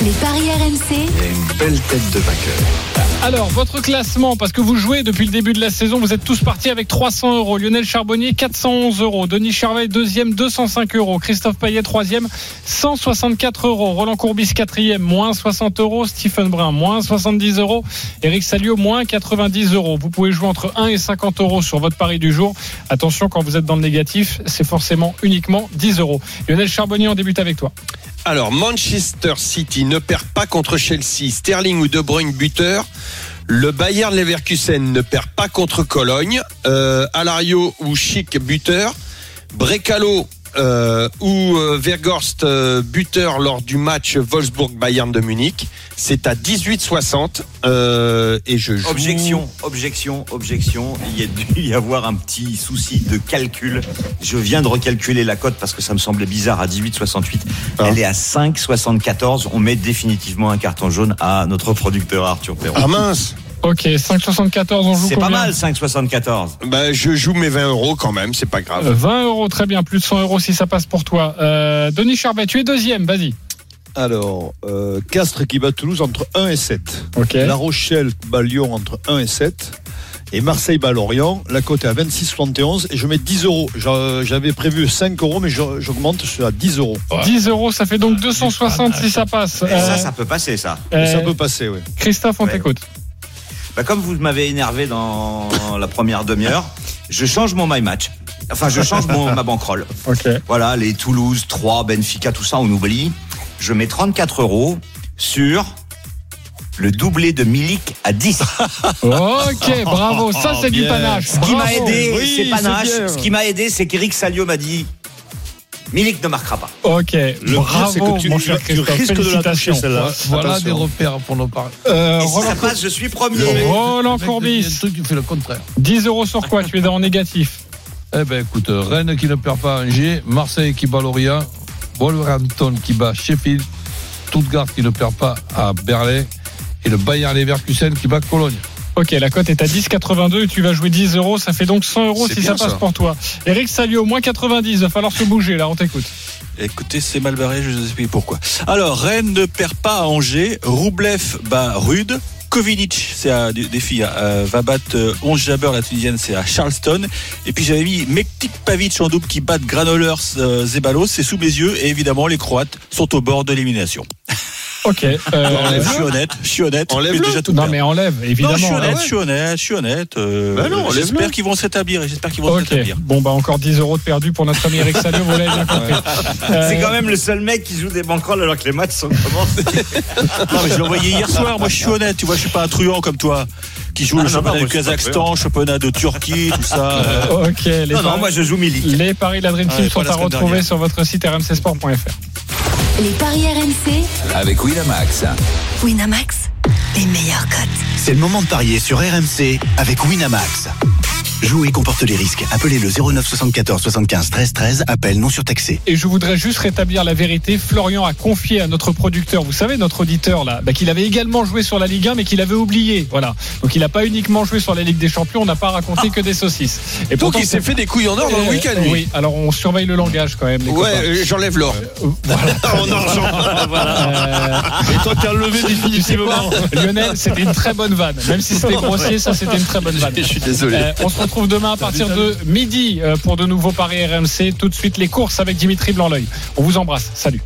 Speaker 2: Les paris RMC.
Speaker 5: Il y a une belle tête de vainqueur.
Speaker 1: Alors, votre classement, parce que vous jouez depuis le début de la saison, vous êtes tous partis avec 300 euros. Lionel Charbonnier, 411 euros. Denis Charvet, deuxième, 205 euros. Christophe Payet, troisième, 164 euros. Roland Courbis, quatrième, moins 60 euros. Stephen Brun, moins 70 euros. Eric Salio, moins 90 euros. Vous pouvez jouer entre 1 et 50 euros sur votre pari du jour. Attention, quand vous êtes dans le négatif, c'est forcément uniquement 10 euros. Lionel Charbonnier, on débute avec toi.
Speaker 4: Alors, Manchester City ne perd pas contre Chelsea. Sterling ou De Bruyne buteur. Le Bayern Leverkusen ne perd pas contre Cologne. Euh, Alario ou Chic buteur. Brecalo euh, ou euh, Vergorst euh, buteur lors du match Wolfsburg-Bayern de Munich. C'est à 18,60 euh, et je joue.
Speaker 6: Objection, objection, objection. Il y a dû y avoir un petit souci de calcul. Je viens de recalculer la cote parce que ça me semblait bizarre à 18,68.
Speaker 4: Ah.
Speaker 6: Elle est à 5,74. On met définitivement un carton jaune à notre producteur Arthur Perron.
Speaker 4: Ah mince.
Speaker 1: Ok, 5,74, on joue
Speaker 6: C'est pas mal 5,74.
Speaker 4: Bah, je joue mes 20 euros quand même, c'est pas grave.
Speaker 1: Euh, 20 euros, très bien, plus de 100 euros si ça passe pour toi. Euh, Denis Charbet, tu es deuxième, vas-y.
Speaker 3: Alors, euh, Castres qui bat Toulouse entre 1 et 7.
Speaker 1: Ok.
Speaker 3: La Rochelle bat Lyon entre 1 et 7. Et Marseille bat Lorient. La cote est à 26,71 et je mets 10 euros. J'a- J'avais prévu 5 euros, mais j'augmente, à 10 euros.
Speaker 1: 10 euros, ça fait donc 260 si ça passe.
Speaker 6: Et ça,
Speaker 1: Euh,
Speaker 6: ça peut passer, ça.
Speaker 1: euh,
Speaker 3: Ça peut passer, oui.
Speaker 1: Christophe, on
Speaker 6: Ouais.
Speaker 1: t'écoute.
Speaker 6: Bah, comme vous m'avez énervé dans la première demi-heure, je change mon my match. Enfin, je change mon, ma bankroll.
Speaker 1: Ok.
Speaker 6: Voilà, les Toulouse, 3, Benfica, tout ça, on oublie. Je mets 34 euros sur le doublé de Milik à 10.
Speaker 1: Ok, bravo. Ça, c'est du panache.
Speaker 6: Ce qui m'a aidé,
Speaker 3: Oui,
Speaker 6: c'est panache. Ce qui m'a aidé, c'est qu'Eric Salio m'a dit Milik ne marquera pas.
Speaker 1: Ok,
Speaker 3: Le
Speaker 1: bravo,
Speaker 3: c'est que tu,
Speaker 1: mon
Speaker 3: tu-
Speaker 1: cher
Speaker 3: tu risques de la toucher, celle-là.
Speaker 7: Voilà
Speaker 3: Attention.
Speaker 7: des repères pour nos paris.
Speaker 1: Euh,
Speaker 6: Et si ça passe, je suis premier.
Speaker 1: Roland Courbis.
Speaker 7: il y a un truc qui fait le contraire.
Speaker 1: 10 euros sur quoi Tu es dans le négatif.
Speaker 7: Eh ben écoute, Rennes qui ne perd pas à Angers, Marseille qui bat Lorient, Wolverhampton qui bat Sheffield, Stuttgart qui ne perd pas à Berlin et le Bayern Leverkusen qui bat Cologne.
Speaker 1: Ok, la cote est à 10,82 et tu vas jouer 10 euros. Ça fait donc 100 euros si ça passe
Speaker 4: ça.
Speaker 1: pour toi. Eric Salio, moins 90. Il va falloir se bouger là, on t'écoute.
Speaker 8: Écoutez, c'est mal barré, je vous explique pourquoi. Alors, Rennes ne perd pas à Angers, Roublev bat Rude, Kovinic, c'est à des des filles, euh, va battre euh, 11 Jabber, la Tunisienne, c'est à Charleston. Et puis j'avais mis Mektik Pavic en double qui bat Granolers euh, Zeballos, c'est sous mes yeux. Et évidemment, les Croates sont au bord de l'élimination.
Speaker 1: Ok. euh,
Speaker 8: je suis honnête, je suis honnête.
Speaker 4: Enlève-le.
Speaker 8: mais déjà tout
Speaker 1: non, mais enlève,
Speaker 8: Non,
Speaker 1: évidemment.
Speaker 8: je suis honnête,
Speaker 1: Ah ouais.
Speaker 8: je suis honnête, je suis honnête. euh,
Speaker 4: Bah non,
Speaker 8: j'espère qu'ils vont s'établir et j'espère qu'ils vont
Speaker 1: Ok,
Speaker 8: s'établir.
Speaker 1: bon bah encore 10 euros de perdu pour notre ami Eric Salio, vous l'avez bien compris. Euh,
Speaker 6: C'est quand même le seul mec qui joue des bankrolls alors que les matchs sont commencés.
Speaker 8: Non, mais je l'ai envoyé hier soir. Moi, je suis honnête. Tu vois, je suis pas un truand comme toi qui joue
Speaker 6: Ah,
Speaker 8: le
Speaker 6: non,
Speaker 8: championnat
Speaker 6: non,
Speaker 8: du Kazakhstan, championnat de Turquie, tout ça. euh.
Speaker 1: Ok, les,
Speaker 6: Non, non, moi je joue Milik.
Speaker 1: les paris de la Dream Team
Speaker 8: Ouais,
Speaker 1: sont à retrouver sur votre site rmcsport.fr.
Speaker 2: Les paris RMC.
Speaker 5: Avec Winamax.
Speaker 2: Winamax, les meilleurs cotes.
Speaker 13: C'est le moment de parier sur RMC avec Winamax. Jouer comporte les risques. Appelez le 09 74 75 13 13. Appel non surtaxé.
Speaker 1: Et je voudrais juste rétablir la vérité. Florian a confié à notre producteur, vous savez, notre auditeur là, bah, qu'il avait également joué sur la Ligue 1, mais qu'il avait oublié. Voilà. Donc il n'a pas uniquement joué sur la Ligue des Champions. On n'a pas raconté que des saucisses. Et
Speaker 4: Donc
Speaker 1: pourtant,
Speaker 4: il s'est fait des couilles en or dans le week-end.
Speaker 1: Oui. Alors on surveille le langage quand même. Les
Speaker 4: Ouais, euh, j'enlève l'or.
Speaker 1: Euh, voilà.
Speaker 4: En argent.
Speaker 1: Euh,
Speaker 3: Et toi,
Speaker 1: tu sais
Speaker 3: définitivement.
Speaker 1: Lionel, c'était une très bonne vanne. Même si c'était grossier, ça c'était une très bonne vanne.
Speaker 4: Je suis désolé.
Speaker 1: Euh, on se retrouve demain à partir de midi euh, pour de nouveaux paris RMC. Tout de suite les courses avec Dimitri Blanc-L'œil. On vous embrasse. Salut.